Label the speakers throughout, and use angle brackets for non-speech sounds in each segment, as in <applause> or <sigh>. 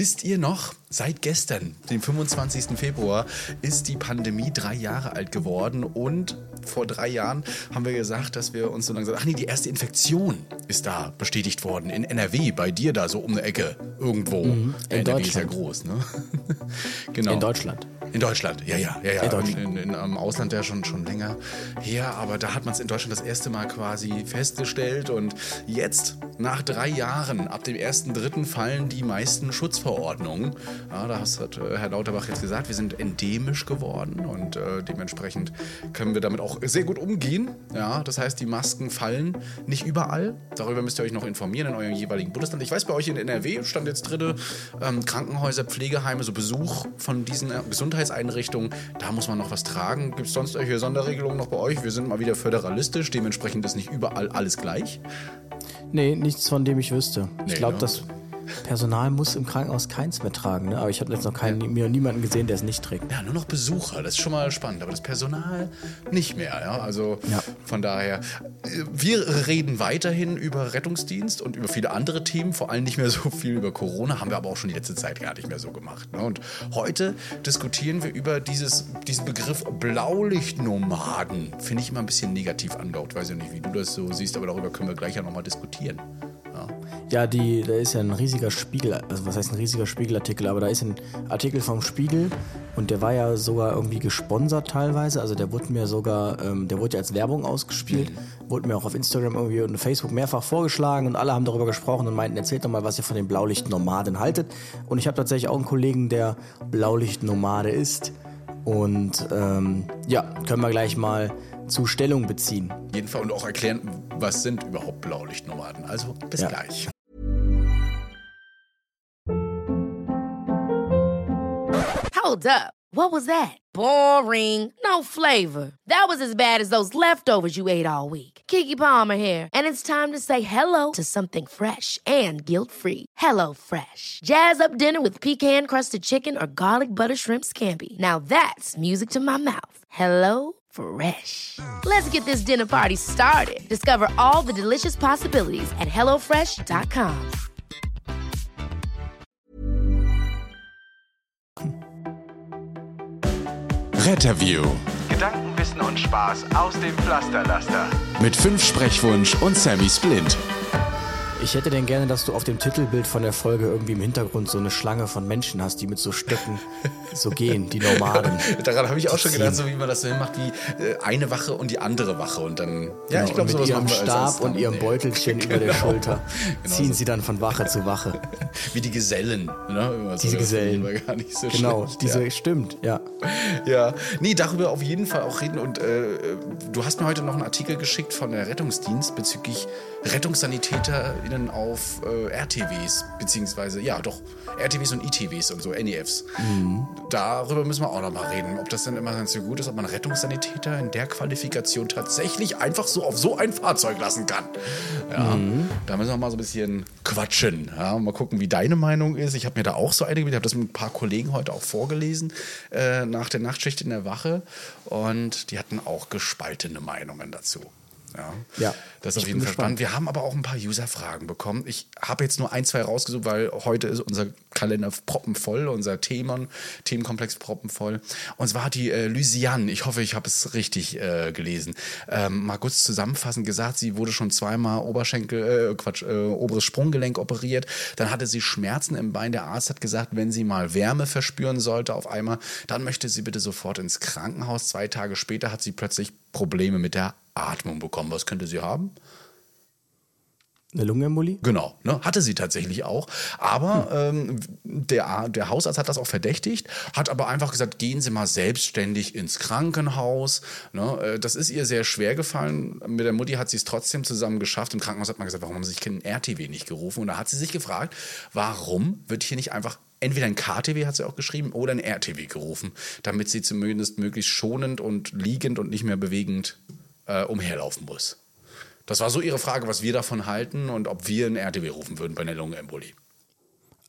Speaker 1: Wisst ihr noch, seit gestern, dem 25. Februar, ist die Pandemie drei Jahre alt geworden und vor drei Jahren haben wir gesagt, dass wir uns so langsam, ach nee, die erste Infektion ist da bestätigt worden in NRW, bei dir da so um eine Ecke irgendwo.
Speaker 2: Mhm, in
Speaker 1: NRW
Speaker 2: Deutschland.
Speaker 1: ist ja groß, ne? <laughs> genau.
Speaker 2: In Deutschland.
Speaker 1: In Deutschland, ja, ja, ja, ja.
Speaker 2: In Deutschland.
Speaker 1: In, in, Im Ausland ja schon, schon länger her, aber da hat man es in Deutschland das erste Mal quasi festgestellt und jetzt, nach drei Jahren, ab dem 1.3. fallen die meisten Schutzverordnungen. Ja, da hat äh, Herr Lauterbach jetzt gesagt, wir sind endemisch geworden und äh, dementsprechend können wir damit auch sehr gut umgehen. Ja, das heißt, die Masken fallen nicht überall. Darüber müsst ihr euch noch informieren in eurem jeweiligen Bundesland. Ich weiß, bei euch in NRW stand jetzt drin, ähm, Krankenhäuser, Pflegeheime, so Besuch von diesen äh, Gesundheitseinrichtungen, da muss man noch was tragen. Gibt es sonst irgendwelche Sonderregelungen noch bei euch? Wir sind mal wieder föderalistisch, dementsprechend ist nicht überall alles gleich.
Speaker 2: Nee, nichts von dem ich wüsste.
Speaker 1: Nee,
Speaker 2: ich glaube,
Speaker 1: ne?
Speaker 2: das Personal muss im Krankenhaus keins mehr tragen. Ne? Aber ich habe jetzt noch keinen, mir niemanden gesehen, der es nicht trägt.
Speaker 1: Ja, nur noch Besucher, das ist schon mal spannend, aber das Personal nicht mehr. Ja? Also
Speaker 2: Ja.
Speaker 1: von daher, wir reden weiterhin über Rettungsdienst und über viele andere Themen, vor allem nicht mehr so viel über Corona, haben wir aber auch schon die letzte Zeit gar nicht mehr so gemacht. Ne? Und heute diskutieren wir über dieses, diesen Begriff Blaulichtnomaden. Finde ich immer ein bisschen negativ angehaucht, weiß ja nicht, wie du das so siehst, aber darüber können wir gleich ja nochmal diskutieren. Ja.
Speaker 2: Ja, die, da ist ja ein riesiger Spiegel, also was heißt ein riesiger Spiegelartikel, aber da ist ein Artikel vom Spiegel und der war ja sogar irgendwie gesponsert teilweise, also der wurde mir sogar, ähm, der wurde ja als Werbung ausgespielt, wurde mir auch auf Instagram irgendwie und Facebook mehrfach vorgeschlagen und alle haben darüber gesprochen und meinten, erzählt doch mal, was ihr von den Blaulichtnomaden haltet. Und ich habe tatsächlich auch einen Kollegen, der Blaulichtnomade ist und ähm, ja, können wir gleich mal zu Stellung beziehen.
Speaker 1: Jeden Fall und auch erklären, was sind überhaupt Blaulichtnomaden. Also bis
Speaker 2: Ja.
Speaker 1: gleich.
Speaker 3: Hold up. What was that? Boring. No flavor. That was as bad as those leftovers you ate all week. Kiki Palmer here, and it's time to say hello to something fresh and guilt-free. Hello Fresh. Jazz up dinner with pecan-crusted chicken or garlic butter shrimp scampi. Now that's music to my mouth. Hello Fresh. Let's get this dinner party started. Discover all the delicious possibilities at hellofresh.com.
Speaker 4: Retterview
Speaker 5: Gedanken, Wissen und Spaß aus dem Pflasterlaster.
Speaker 4: mit fünf Sprechwunsch und Sammy Splint.
Speaker 2: Ich hätte denn gerne, dass du auf dem Titelbild von der Folge irgendwie im Hintergrund so eine Schlange von Menschen hast, die mit so Stöcken so <laughs> gehen, die Nomaden.
Speaker 1: Daran habe ich auch schon
Speaker 2: Die
Speaker 1: gedacht,
Speaker 2: ziehen.
Speaker 1: so wie man das so hinmacht, wie äh, eine Wache und die andere Wache. Und dann, ja, ich
Speaker 2: Genau,
Speaker 1: glaube,
Speaker 2: und mit ihrem Stab und ihrem. Beutelchen <laughs> über der Schulter
Speaker 1: Genau
Speaker 2: ziehen
Speaker 1: so.
Speaker 2: sie dann von Wache zu Wache. <laughs>
Speaker 1: Wie die Gesellen. Ne? So,
Speaker 2: Diese
Speaker 1: das
Speaker 2: Gesellen.
Speaker 1: war gar nicht so
Speaker 2: Genau,
Speaker 1: schlecht,
Speaker 2: diese
Speaker 1: ja.
Speaker 2: stimmt, ja.
Speaker 1: Ja, nee, darüber auf jeden Fall auch reden. Und äh, du hast mir heute noch einen Artikel geschickt von der Rettungsdienst bezüglich RettungssanitäterInnen auf äh, RTWs, beziehungsweise, ja, doch, RTWs und ITWs und so, NEFs. Darüber müssen wir auch noch mal reden, ob das dann immer ganz so gut ist, ob man Rettungssanitäter in der Qualifikation tatsächlich einfach so auf so ein Fahrzeug lassen kann. Ja, da müssen wir mal so ein bisschen quatschen. Ja, mal gucken, wie deine Meinung ist. Ich habe mir da auch so einige, ich habe das mit ein paar Kollegen heute auch vorgelesen, äh, nach der Nachtschicht in der Wache. Und die hatten auch gespaltene Meinungen dazu. Ja,
Speaker 2: Ja,
Speaker 1: das ist auf jeden Fall spannend. Wir haben aber auch ein paar User-Fragen bekommen. Ich habe jetzt nur ein, zwei rausgesucht, weil heute ist unser Kalender proppenvoll, unser Themen, Themenkomplex proppenvoll. Und zwar hat die äh, Lysiane, ich hoffe, ich habe es richtig äh, gelesen, ähm, mal kurz zusammenfassend gesagt, sie wurde schon zweimal Oberschenkel, äh, Quatsch, äh, oberes Sprunggelenk operiert. Dann hatte sie Schmerzen im Bein. Der Arzt hat gesagt, wenn sie mal Wärme verspüren sollte auf einmal, dann möchte sie bitte sofort ins Krankenhaus. Zwei Tage später hat sie plötzlich Probleme mit der Atmung bekommen. Was könnte sie haben?
Speaker 2: Eine Lungenembolie?
Speaker 1: Genau, ne? hatte sie tatsächlich auch. Aber ähm, der, der Hausarzt hat das auch verdächtigt, hat aber einfach gesagt, gehen Sie mal selbstständig ins Krankenhaus. Ne? Äh, Das ist ihr sehr schwer gefallen. Mit der Mutti hat sie es trotzdem zusammen geschafft. Im Krankenhaus hat man gesagt, warum haben sie sich keinen RTW nicht gerufen? Und da hat sie sich gefragt, warum wird hier nicht einfach entweder ein KTW, hat sie auch geschrieben, oder ein RTW gerufen, damit sie zumindest möglichst schonend und liegend und nicht mehr bewegend äh, umherlaufen muss. Das war so ihre Frage, was wir davon halten und ob wir ein RTW rufen würden bei einer Lungenembolie.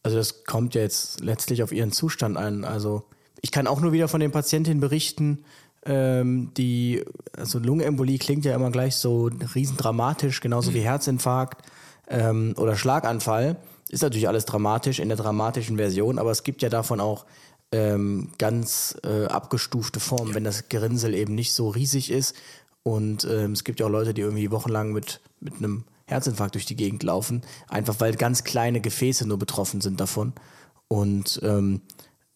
Speaker 2: Also das kommt ja jetzt letztlich auf ihren Zustand an. Also ich kann auch nur wieder von den Patientinnen berichten, ähm, die, also Lungenembolie klingt ja immer gleich so riesendramatisch, genauso wie Herzinfarkt ähm, oder Schlaganfall. ist natürlich alles dramatisch in der dramatischen Version, aber es gibt ja davon auch ähm, ganz äh, abgestufte Formen, wenn das Gerinnsel eben nicht so riesig ist. Und ähm, es gibt ja auch Leute, die irgendwie wochenlang mit, mit einem Herzinfarkt durch die Gegend laufen, einfach weil ganz kleine Gefäße nur betroffen sind davon. Und ähm,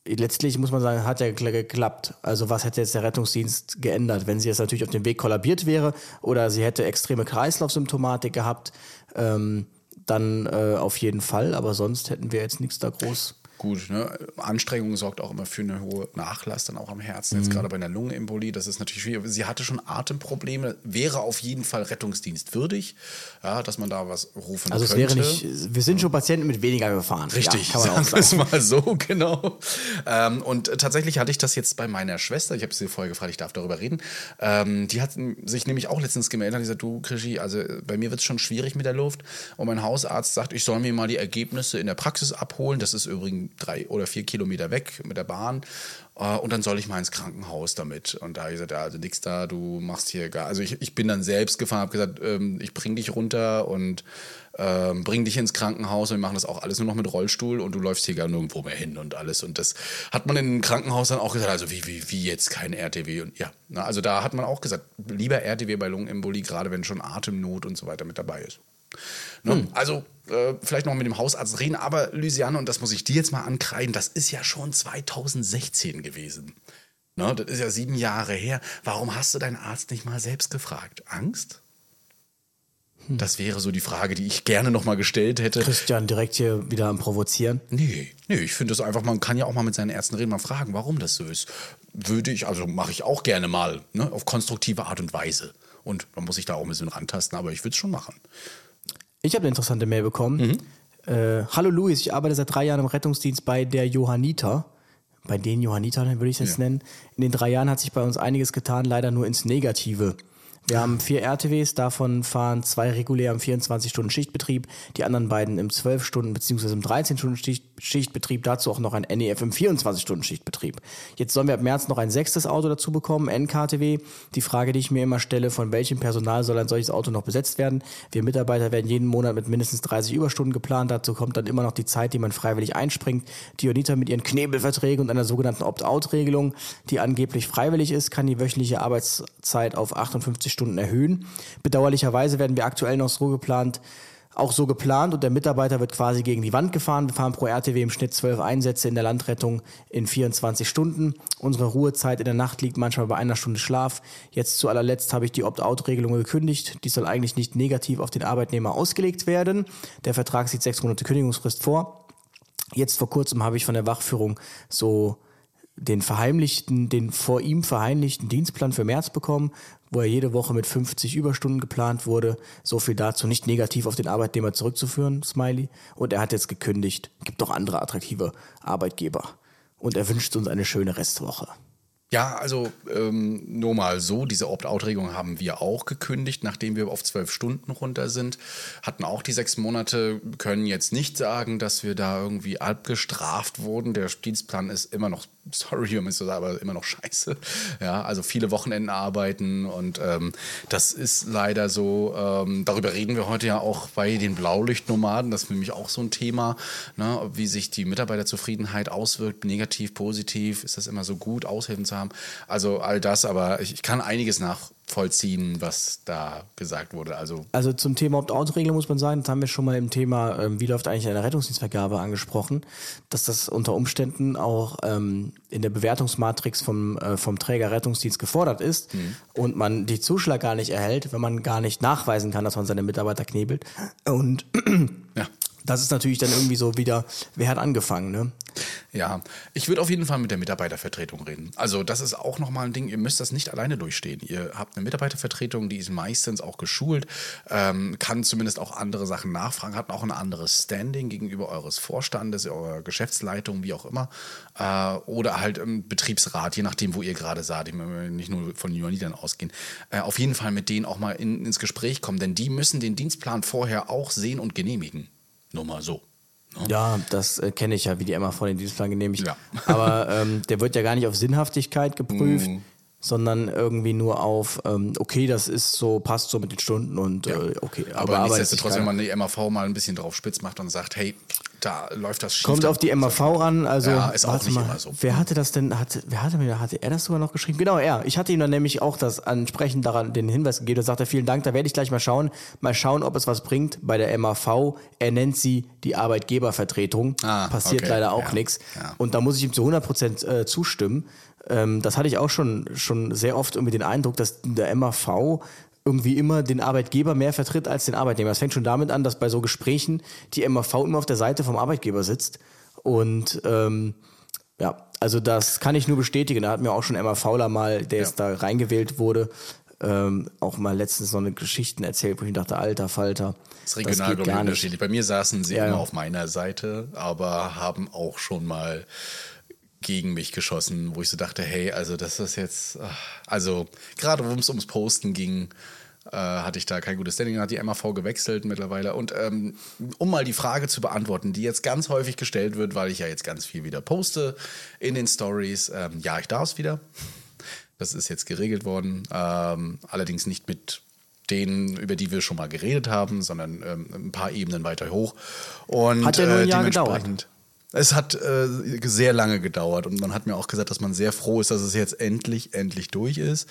Speaker 2: letztlich muss man sagen, hat ja gekla- geklappt. Also was hätte jetzt der Rettungsdienst geändert, wenn sie jetzt natürlich auf dem Weg kollabiert wäre oder sie hätte extreme Kreislaufsymptomatik gehabt, ähm, dann äh, auf jeden Fall. Aber sonst hätten wir jetzt nichts da groß.
Speaker 1: Gut, ne? Anstrengung sorgt auch immer für eine hohe Nachlass, dann auch am Herzen. Jetzt gerade bei einer Lungenembolie, das ist natürlich schwierig. Sie hatte schon Atemprobleme, wäre auf jeden Fall Rettungsdienst würdig, ja, dass man da was rufen
Speaker 2: Also es
Speaker 1: könnte.
Speaker 2: wäre nicht, wir sind schon Patienten mit weniger gefahren.
Speaker 1: Richtig,
Speaker 2: ja,
Speaker 1: sagen wir es mal so, <laughs> genau. Ähm, und tatsächlich hatte ich das jetzt bei meiner Schwester, ich habe sie vorher gefragt, ich darf darüber reden, ähm, die hat sich nämlich auch letztens gemeldet und gesagt, du Krischi, also äh, bei mir wird es schon schwierig mit der Luft und mein Hausarzt sagt, ich soll mir mal die Ergebnisse in der Praxis abholen, das ist übrigens drei oder vier Kilometer weg mit der Bahn äh, und dann soll ich mal ins Krankenhaus damit. Und da habe ich gesagt, ja, also nix da, du machst hier gar, also ich, ich bin dann selbst gefahren, habe gesagt, ähm, ich bring dich runter und ähm, bring dich ins Krankenhaus und wir machen das auch alles nur noch mit Rollstuhl und du läufst hier gar nirgendwo mehr hin und alles. Und das hat man im Krankenhaus dann auch gesagt, also wie, wie, wie jetzt kein RTW und ja. Na, also da hat man auch gesagt, lieber RTW bei Lungenembolie, gerade wenn schon Atemnot und so weiter mit dabei ist. Ne? Also äh, vielleicht noch mit dem Hausarzt reden, aber Lysiane, und das muss ich dir jetzt mal ankreiden, das ist ja schon 2016 gewesen. Ne? Das ist ja sieben Jahre her. Warum hast du deinen Arzt nicht mal selbst gefragt? Angst? Das wäre so die Frage, die ich gerne noch mal gestellt hätte.
Speaker 2: Christian direkt hier wieder am Provozieren.
Speaker 1: Nee, nee, ich finde das einfach, man kann ja auch mal mit seinen Ärzten reden, mal fragen, warum das so ist. Würde ich, also mache ich auch gerne mal, ne, auf konstruktive Art und Weise. Und man muss sich da auch ein bisschen rantasten, aber ich würde es schon machen.
Speaker 2: Ich habe eine interessante Mail bekommen. Äh, Hallo Luis, ich arbeite seit drei Jahren im Rettungsdienst bei der Johanniter. Bei den Johannitern würde ich es jetzt
Speaker 1: Ja.
Speaker 2: nennen. In den drei Jahren hat sich bei uns einiges getan, leider nur ins Negative. Wir haben vier RTWs, davon fahren zwei regulär im 24-Stunden-Schichtbetrieb, die anderen beiden im 12-Stunden- bzw. im 13-Stunden-Schichtbetrieb, dazu auch noch ein NEF im 24-Stunden-Schichtbetrieb. Jetzt sollen wir ab März noch ein sechstes Auto dazu bekommen, NKTW. Die Frage, die ich mir immer stelle, von welchem Personal soll ein solches Auto noch besetzt werden? Wir Mitarbeiter werden jeden Monat mit mindestens 30 Überstunden geplant, dazu kommt dann immer noch die Zeit, die man freiwillig einspringt. Die Unita mit ihren Knebelverträgen und einer sogenannten Opt-out-Regelung, die angeblich freiwillig ist, kann die wöchentliche Arbeitszeit auf 58 Stunden erhöhen. Bedauerlicherweise werden wir aktuell noch so geplant, auch so geplant und der Mitarbeiter wird quasi gegen die Wand gefahren. Wir fahren pro RTW im Schnitt 12 Einsätze in der Landrettung in 24 Stunden. Unsere Ruhezeit in der Nacht liegt manchmal bei einer Stunde Schlaf. Jetzt zu allerletzt habe ich die Opt-out-Regelung gekündigt. Die soll eigentlich nicht negativ auf den Arbeitnehmer ausgelegt werden. Der Vertrag sieht sechs Monate Kündigungsfrist vor. Jetzt vor kurzem habe ich von der Wachführung so den verheimlichten, den vor ihm verheimlichten Dienstplan für März bekommen, wo er jede Woche mit 50 Überstunden geplant wurde. So viel dazu, nicht negativ auf den Arbeitnehmer zurückzuführen, Smiley. Und er hat jetzt gekündigt. Gibt doch andere attraktive Arbeitgeber. Und er wünscht uns eine schöne Restwoche.
Speaker 1: Ja, also ähm, nur mal so, diese Opt-out-Regelung haben wir auch gekündigt, nachdem wir auf zwölf Stunden runter sind. Hatten auch die sechs Monate, können jetzt nicht sagen, dass wir da irgendwie abgestraft wurden. Der Dienstplan ist immer noch, sorry, um es zu sagen, aber immer noch scheiße. Ja, also viele Wochenenden arbeiten und ähm, das ist leider so. Ähm, darüber reden wir heute ja auch bei den Blaulichtnomaden. Das ist nämlich auch so ein Thema, ne, wie sich die Mitarbeiterzufriedenheit auswirkt, negativ, positiv. Ist das immer so gut, Aushilfen zu haben? Also all das, aber ich, ich kann einiges nachvollziehen, was da gesagt wurde. Also
Speaker 2: Also zum Thema Opt-out-Regelung muss man sagen, das haben wir schon mal im Thema, ähm, wie läuft eigentlich eine Rettungsdienstvergabe angesprochen, dass das unter Umständen auch ähm, in der Bewertungsmatrix vom, äh, vom Träger Rettungsdienst gefordert ist und man die Zuschlag gar nicht erhält, wenn man gar nicht nachweisen kann, dass man seine Mitarbeiter knebelt. Und
Speaker 1: ja.
Speaker 2: Das ist natürlich dann irgendwie so wieder, wer hat angefangen, ne?
Speaker 1: Ja, ich würde auf jeden Fall mit der Mitarbeitervertretung reden. Also das ist auch nochmal ein Ding, ihr müsst das nicht alleine durchstehen. Ihr habt eine Mitarbeitervertretung, die ist meistens auch geschult, ähm, kann zumindest auch andere Sachen nachfragen, hat auch ein anderes Standing gegenüber eures Vorstandes, eurer Geschäftsleitung, wie auch immer. Äh, oder halt im Betriebsrat, je nachdem, wo ihr gerade seid. Nicht nur von Johannitern ausgehen. Äh, auf jeden Fall mit denen auch mal in, ins Gespräch kommen, denn die müssen den Dienstplan vorher auch sehen und genehmigen. Nur mal so.
Speaker 2: Ja, das äh, kenne ich ja, wie die Emma vor den Dienstplan genehmigt.
Speaker 1: Ja.
Speaker 2: Aber ähm, der wird ja gar nicht auf Sinnhaftigkeit geprüft, sondern irgendwie nur auf, ähm, okay, das ist so, passt so mit den Stunden und äh, okay.
Speaker 1: Aber,
Speaker 2: arbeitet
Speaker 1: nichtsdestotrotz, wenn man die MAV mal ein bisschen drauf spitz macht und sagt, hey, da läuft das schief.
Speaker 2: Kommt auf die MAV an, also
Speaker 1: Ja, ist auch
Speaker 2: warte
Speaker 1: nicht
Speaker 2: mal,
Speaker 1: immer so.
Speaker 2: wer hatte das denn, hatte, wer hatte mir, hatte er das sogar noch geschrieben? Genau, er. Ich hatte ihm dann nämlich auch das entsprechend daran den Hinweis gegeben und sagte, vielen Dank, da werde ich gleich mal schauen, mal schauen, ob es was bringt bei der MAV. Er nennt sie die Arbeitgebervertretung.
Speaker 1: Ah,
Speaker 2: Passiert
Speaker 1: okay.
Speaker 2: leider auch
Speaker 1: Ja,
Speaker 2: nichts.
Speaker 1: ja.
Speaker 2: Und da muss ich ihm zu 100 Prozent äh, zustimmen. Ähm, das hatte ich auch schon, schon sehr oft irgendwie den Eindruck, dass der MAV irgendwie immer den Arbeitgeber mehr vertritt als den Arbeitnehmer. Das fängt schon damit an, dass bei so Gesprächen die MAV immer auf der Seite vom Arbeitgeber sitzt. Und ähm, ja, also das kann ich nur bestätigen. Da hat mir auch schon Emma Fauler mal, der jetzt da reingewählt wurde, ähm, auch mal letztens so eine Geschichten erzählt, wo ich mir dachte, alter Falter.
Speaker 1: Das ist regional,
Speaker 2: geht
Speaker 1: glaube ich,
Speaker 2: gar nicht.
Speaker 1: unterschiedlich. Bei mir saßen sie
Speaker 2: Ja,
Speaker 1: immer
Speaker 2: ja.
Speaker 1: auf meiner Seite, aber haben auch schon mal gegen mich geschossen, wo ich so dachte, hey, also das ist jetzt, ach, also gerade wo es ums Posten ging, äh, hatte ich da kein gutes Standing, hat die MAV gewechselt mittlerweile. Und ähm, um mal die Frage zu beantworten, die jetzt ganz häufig gestellt wird, weil ich ja jetzt ganz viel wieder poste in den Stories, ähm, ja, ich darf es wieder. Das ist jetzt geregelt worden, ähm, allerdings nicht mit denen, über die wir schon mal geredet haben, sondern ähm, ein paar Ebenen weiter hoch. Und,
Speaker 2: Hat ja nur ein
Speaker 1: äh,
Speaker 2: Jahr
Speaker 1: dementsprechend- Es hat äh, sehr lange gedauert und man hat mir auch gesagt, dass man sehr froh ist, dass es jetzt endlich, endlich durch ist.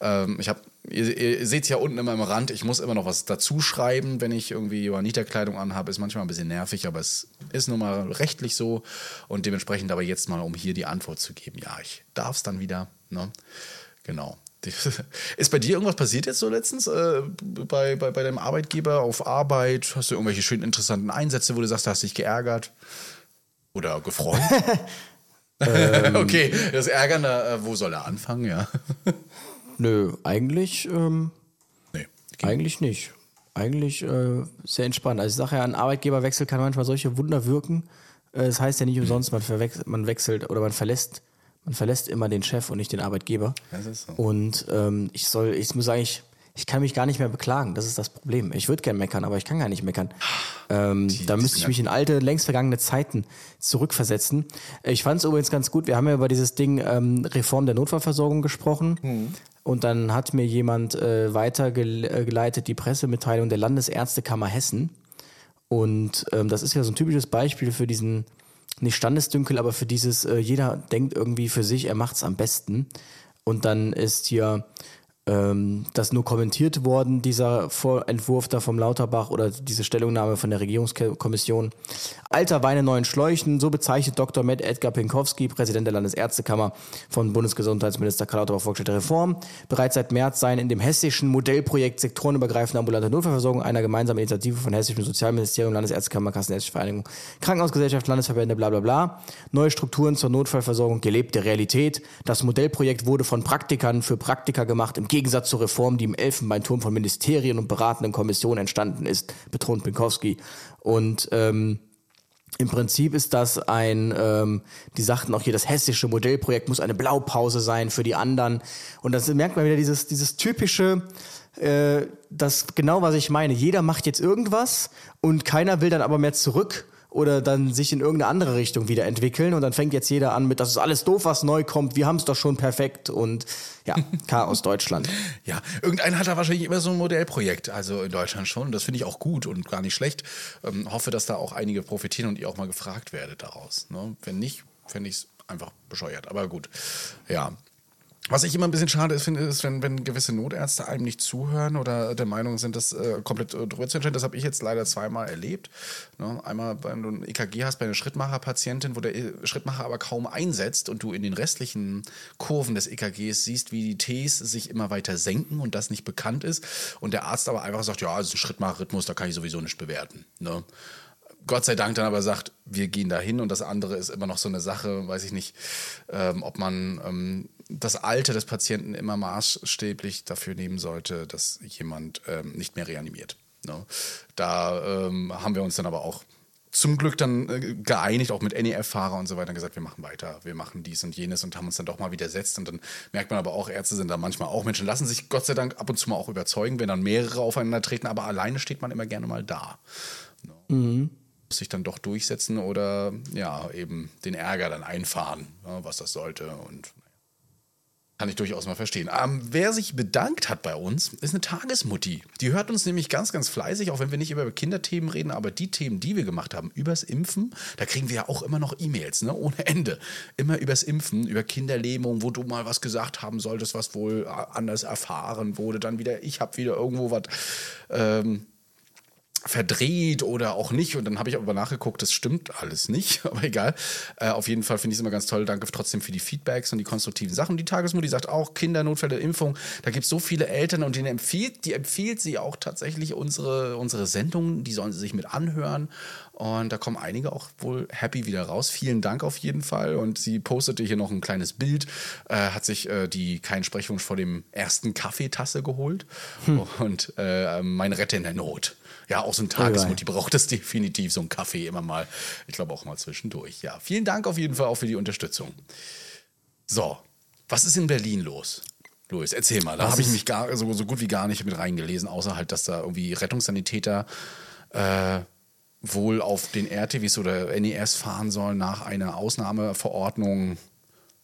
Speaker 1: Ähm, ich habe, ihr, ihr seht es ja unten immer am Rand, ich muss immer noch was dazu schreiben, wenn ich irgendwie Johanniter-Kleidung anhabe. Ist manchmal ein bisschen nervig, aber es ist nun mal rechtlich so und dementsprechend aber jetzt mal, um hier die Antwort zu geben. Ja, ich darf es dann wieder. Ne? Genau. <laughs> Ist bei dir irgendwas passiert jetzt so letztens äh, bei, bei, bei deinem Arbeitgeber auf Arbeit? Hast du irgendwelche schönen interessanten Einsätze, wo du sagst, du hast dich geärgert? Oder gefreut? <laughs> <laughs>
Speaker 2: Ähm.
Speaker 1: okay, das Ärgern, äh, wo soll er anfangen, ja? <laughs>
Speaker 2: Nö, eigentlich, ähm,
Speaker 1: nee.
Speaker 2: eigentlich nicht. Eigentlich äh, sehr entspannt. Also ich sage ja, ein Arbeitgeberwechsel kann manchmal solche Wunder wirken. Äh, Das heißt ja nicht umsonst, man, verwechselt, man wechselt oder man verlässt, man verlässt immer den Chef und nicht den Arbeitgeber.
Speaker 1: Das ist so.
Speaker 2: Und ähm, ich soll, ich muss sagen, ich, ich kann mich gar nicht mehr beklagen. Das ist das Problem. Ich würde gern meckern, aber ich kann gar nicht meckern. Ähm, da müsste ich mich in alte, längst vergangene Zeiten zurückversetzen. Ich fand es übrigens ganz gut. Wir haben ja über dieses Ding ähm, Reform der Notfallversorgung gesprochen. Und dann hat mir jemand äh, weitergeleitet die Pressemitteilung der Landesärztekammer Hessen. Und ähm, das ist ja so ein typisches Beispiel für diesen, nicht Standesdünkel, aber für dieses, äh, jeder denkt irgendwie für sich, er macht's am besten. Und dann ist hier ähm, das nur kommentiert worden, dieser Vor Entwurf da vom Lauterbach oder diese Stellungnahme von der Regierungskommission. Alter Weine neuen Schläuchen, so bezeichnet Dr. Matt Edgar Pinkowski, Präsident der Landesärztekammer von Bundesgesundheitsminister Karl Lauterbach vorgestellte Reform. Bereits seit März seien in dem hessischen Modellprojekt sektorenübergreifende ambulante Notfallversorgung einer gemeinsamen Initiative von hessischen Sozialministerium, Landesärztekammer, Kassenärztliche Vereinigung, Krankenhausgesellschaft, Landesverbände, bla bla bla. Neue Strukturen zur Notfallversorgung, gelebte Realität. Das Modellprojekt wurde von Praktikern für Praktiker gemacht, im Gegensatz zur Reform, die im Elfenbeinturm von Ministerien und beratenden Kommissionen entstanden ist, betont Pinkowski. Und ähm, im Prinzip ist das ein, ähm, die sagten auch hier, das hessische Modellprojekt muss eine Blaupause sein für die anderen. Und das merkt man wieder dieses, dieses typische, äh, das genau was ich meine. Jeder macht jetzt irgendwas und keiner will dann aber mehr zurück oder dann sich in irgendeine andere Richtung wieder entwickeln und dann fängt jetzt jeder an mit, das ist alles doof, was neu kommt, wir haben es doch schon perfekt und ja, <laughs> Chaos Deutschland.
Speaker 1: Ja, irgendeiner hat da wahrscheinlich immer so ein Modellprojekt, also in Deutschland schon. Das finde ich auch gut und gar nicht schlecht. Ähm, hoffe, dass da auch einige profitieren und ihr auch mal gefragt werdet daraus. Ne? Wenn nicht, fände ich es einfach bescheuert. Aber gut, ja. Was ich immer ein bisschen schade finde, ist, wenn, wenn gewisse Notärzte einem nicht zuhören oder der Meinung sind, das äh, komplett äh, drüber zu entscheiden. Das habe ich jetzt leider zweimal erlebt. Ne? Einmal, wenn du ein EKG hast bei einer Schrittmacher-Patientin, wo der äh, Schrittmacher aber kaum einsetzt und du in den restlichen Kurven des EKGs siehst, wie die Ts sich immer weiter senken und das nicht bekannt ist. Und der Arzt aber einfach sagt, ja, das ist ein Schrittmacher-Rhythmus, da kann ich sowieso nicht bewerten. Ne? Gott sei Dank dann aber sagt, wir gehen da hin und das andere ist immer noch so eine Sache, weiß ich nicht, ähm, ob man ähm, das Alter des Patienten immer maßstäblich dafür nehmen sollte, dass jemand ähm, nicht mehr reanimiert. Ne? Da ähm, haben wir uns dann aber auch zum Glück dann äh, geeinigt, auch mit NEF-Fahrer und so weiter, gesagt, wir machen weiter, wir machen dies und jenes und haben uns dann doch mal widersetzt. Und dann merkt man aber auch, Ärzte sind da manchmal auch Menschen, lassen sich Gott sei Dank ab und zu mal auch überzeugen, wenn dann mehrere aufeinander treten, aber alleine steht man immer gerne mal da. Ne? Muss sich dann doch durchsetzen oder ja, eben den Ärger dann einfahren, ja, was das sollte. Und Kann ich durchaus mal verstehen. Ähm, wer sich bedankt hat bei uns, ist eine Tagesmutti. Die hört uns nämlich ganz, ganz fleißig, auch wenn wir nicht über Kinderthemen reden, aber die Themen, die wir gemacht haben, übers Impfen, da kriegen wir ja auch immer noch E-Mails, ne? ohne Ende. Immer übers Impfen, über Kinderlähmung, wo du mal was gesagt haben solltest, was wohl anders erfahren wurde. Dann wieder, ich habe wieder irgendwo was. Ähm, verdreht oder auch nicht. Und dann habe ich aber nachgeguckt, das stimmt alles nicht, <laughs> aber egal. Äh, auf jeden Fall finde ich es immer ganz toll. Danke trotzdem für die Feedbacks und die konstruktiven Sachen. Die Tagesmutti sagt auch, Kindernotfälle, Impfung. Da gibt es so viele Eltern und denen empfiehlt, die empfiehlt sie auch tatsächlich unsere, unsere Sendungen. Die sollen sie sich mit anhören. Und da kommen einige auch wohl happy wieder raus. Vielen Dank auf jeden Fall. Und sie postete hier noch ein kleines Bild, äh, hat sich äh, die Kein Sprechwunsch vor dem ersten Kaffeetasse geholt. Hm. Und äh, mein Retter in der Not. Ja, auch so ein Tagesmutti braucht es definitiv, so ein Kaffee immer mal. Ich glaube auch mal zwischendurch. Ja, vielen Dank auf jeden Fall auch für die Unterstützung. So, was ist in Berlin los? Luis, erzähl mal. Da habe ich mich gar, so, so, gut wie gar nicht mit reingelesen, außer halt, dass da irgendwie Rettungssanitäter äh, wohl auf den RTWs oder NES fahren sollen nach einer Ausnahmeverordnung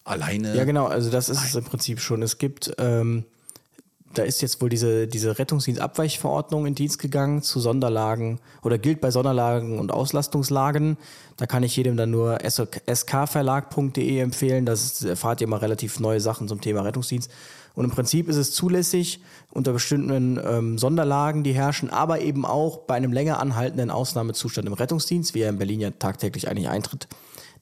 Speaker 1: alleine.
Speaker 2: Ja, genau. Also das ist Nein. es im Prinzip schon. Es gibt ähm, da ist jetzt wohl diese, diese Rettungsdienstabweichverordnung in Dienst gegangen zu Sonderlagen oder gilt bei Sonderlagen und Auslastungslagen. Da kann ich jedem dann nur skverlag.de empfehlen. Da erfahrt ihr mal relativ neue Sachen zum Thema Rettungsdienst. Und im Prinzip ist es zulässig unter bestimmten ähm, Sonderlagen, die herrschen, aber eben auch bei einem länger anhaltenden Ausnahmezustand im Rettungsdienst, wie er in Berlin ja tagtäglich eigentlich eintritt,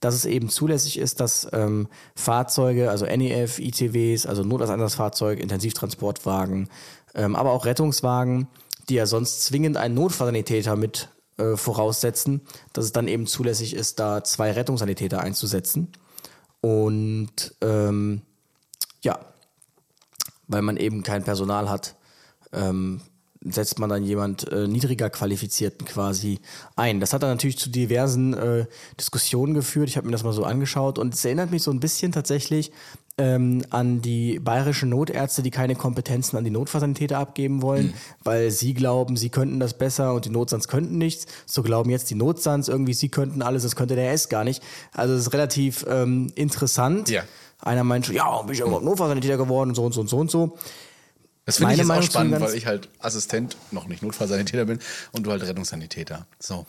Speaker 2: dass es eben zulässig ist, dass ähm, Fahrzeuge, also NEF, ICWs, also Notersatzfahrzeug, Intensivtransportwagen, ähm, aber auch Rettungswagen, die ja sonst zwingend einen Notfallsanitäter mit äh, voraussetzen, dass es dann eben zulässig ist, da zwei Rettungssanitäter einzusetzen. Und ähm, ja, weil man eben kein Personal hat, ähm, setzt man dann jemand äh, niedriger qualifizierten quasi ein. Das hat dann natürlich zu diversen äh, Diskussionen geführt. Ich habe mir das mal so angeschaut und es erinnert mich so ein bisschen tatsächlich ähm, an die bayerischen Notärzte, die keine Kompetenzen an die Notfallsanitäter abgeben wollen, mhm. weil sie glauben, sie könnten das besser und die Notsans könnten nichts. So glauben jetzt die Notsans irgendwie, sie könnten alles, das könnte der S gar nicht. Also es ist relativ ähm, interessant. Ja. Einer meint schon, ja, bin ich überhaupt Notfallsanitäter geworden und so und so und so und so.
Speaker 1: Das finde ich jetzt Meinung auch spannend, weil ich halt Assistent, noch nicht Notfallsanitäter bin und du halt Rettungssanitäter. So.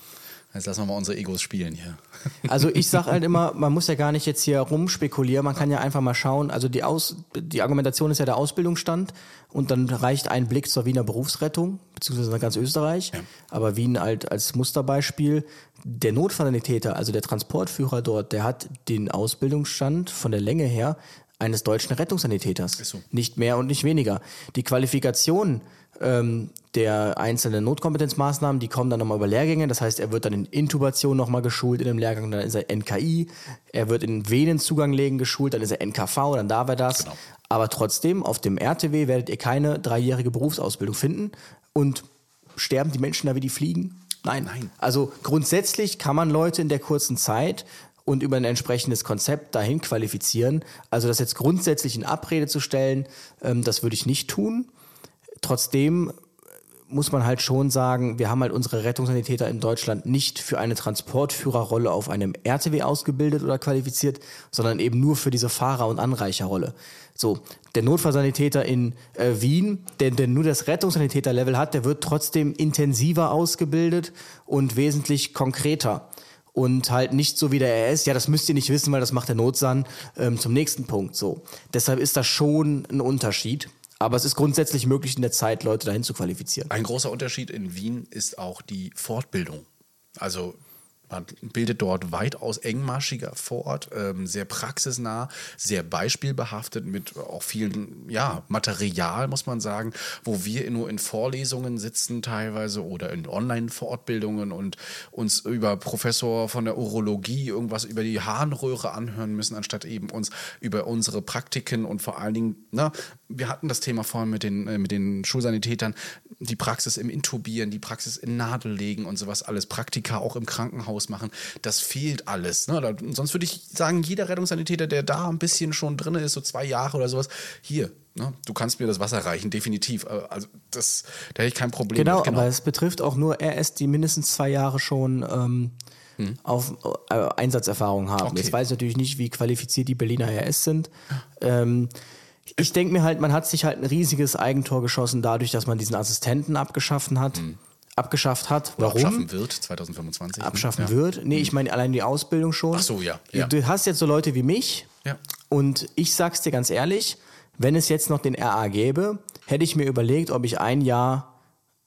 Speaker 1: Jetzt lassen wir mal unsere Egos spielen hier. <laughs>
Speaker 2: Also ich sage halt immer, man muss ja gar nicht jetzt hier rumspekulieren, man kann ja einfach mal schauen. Also die, Aus, die Argumentation ist ja der Ausbildungsstand und dann reicht ein Blick zur Wiener Berufsrettung, beziehungsweise nach ganz Österreich. Ja. Aber Wien halt als Musterbeispiel. Der Notfallsanitäter, also der Transportführer dort, der hat den Ausbildungsstand von der Länge her eines deutschen Rettungssanitäters. So. Nicht mehr und nicht weniger. Die Qualifikation ähm, der einzelnen Notkompetenzmaßnahmen, die kommen dann nochmal über Lehrgänge. Das heißt, er wird dann in Intubation nochmal geschult in dem Lehrgang, dann ist er NKI. Er wird in Venenzugang legen geschult, dann ist er NKV, dann darf er das. Genau. Aber trotzdem, auf dem RTW werdet ihr keine dreijährige Berufsausbildung finden. Und sterben die Menschen da wie die fliegen? Nein. Nein. Also grundsätzlich kann man Leute in der kurzen Zeit und über ein entsprechendes Konzept dahin qualifizieren. Also das jetzt grundsätzlich in Abrede zu stellen, ähm, das würde ich nicht tun. Trotzdem muss man halt schon sagen, wir haben halt unsere Rettungssanitäter in Deutschland nicht für eine Transportführerrolle auf einem RTW ausgebildet oder qualifiziert, sondern eben nur für diese Fahrer- und Anreicherrolle. So, der Notfallsanitäter in äh, Wien, der, der nur das Rettungssanitäter-Level hat, der wird trotzdem intensiver ausgebildet und wesentlich konkreter und halt nicht so wie der RS, ja, das müsst ihr nicht wissen, weil das macht der Notsan ähm, zum nächsten Punkt so. Deshalb ist das schon ein Unterschied. Aber es ist grundsätzlich möglich, in der Zeit Leute dahin zu qualifizieren.
Speaker 1: Ein großer Unterschied in Wien ist auch die Fortbildung. Also man bildet dort weitaus engmaschiger fort, ähm, sehr praxisnah, sehr beispielbehaftet mit auch vielen ja, Material, muss man sagen, wo wir nur in Vorlesungen sitzen teilweise oder in Online-Fortbildungen und uns über Professor von der Urologie irgendwas über die Harnröhre anhören müssen, anstatt eben uns über unsere Praktiken und vor allen Dingen, na, wir hatten das Thema vorhin mit den, äh, mit den Schulsanitätern, die Praxis im Intubieren, die Praxis in Nadellegen und sowas alles, Praktika auch im Krankenhaus machen. Das fehlt alles. Ne? Da, sonst würde ich sagen, jeder Rettungssanitäter, der da ein bisschen schon drin ist, so zwei Jahre oder sowas, hier, ne? du kannst mir das Wasser reichen, definitiv. Äh, also das, da hätte ich kein Problem.
Speaker 2: Genau, genau, aber es betrifft auch nur RS, die mindestens zwei Jahre schon ähm, hm. auf äh, Einsatzerfahrung haben. Okay. Jetzt weiß ich natürlich nicht, wie qualifiziert die Berliner RS sind. Ähm, ich denke mir halt, man hat sich halt ein riesiges Eigentor geschossen dadurch, dass man diesen Assistenten abgeschaffen hat. Abgeschafft hat.
Speaker 1: Oder
Speaker 2: Warum?
Speaker 1: abschaffen wird 2025. ne?
Speaker 2: abschaffen
Speaker 1: ja.
Speaker 2: wird. Nee, ich meine allein die Ausbildung schon.
Speaker 1: Ach so, ja, ja.
Speaker 2: Du hast jetzt so Leute wie mich.
Speaker 1: Ja.
Speaker 2: Und ich sag's dir ganz ehrlich, wenn es jetzt noch den RA gäbe, hätte ich mir überlegt, ob ich ein Jahr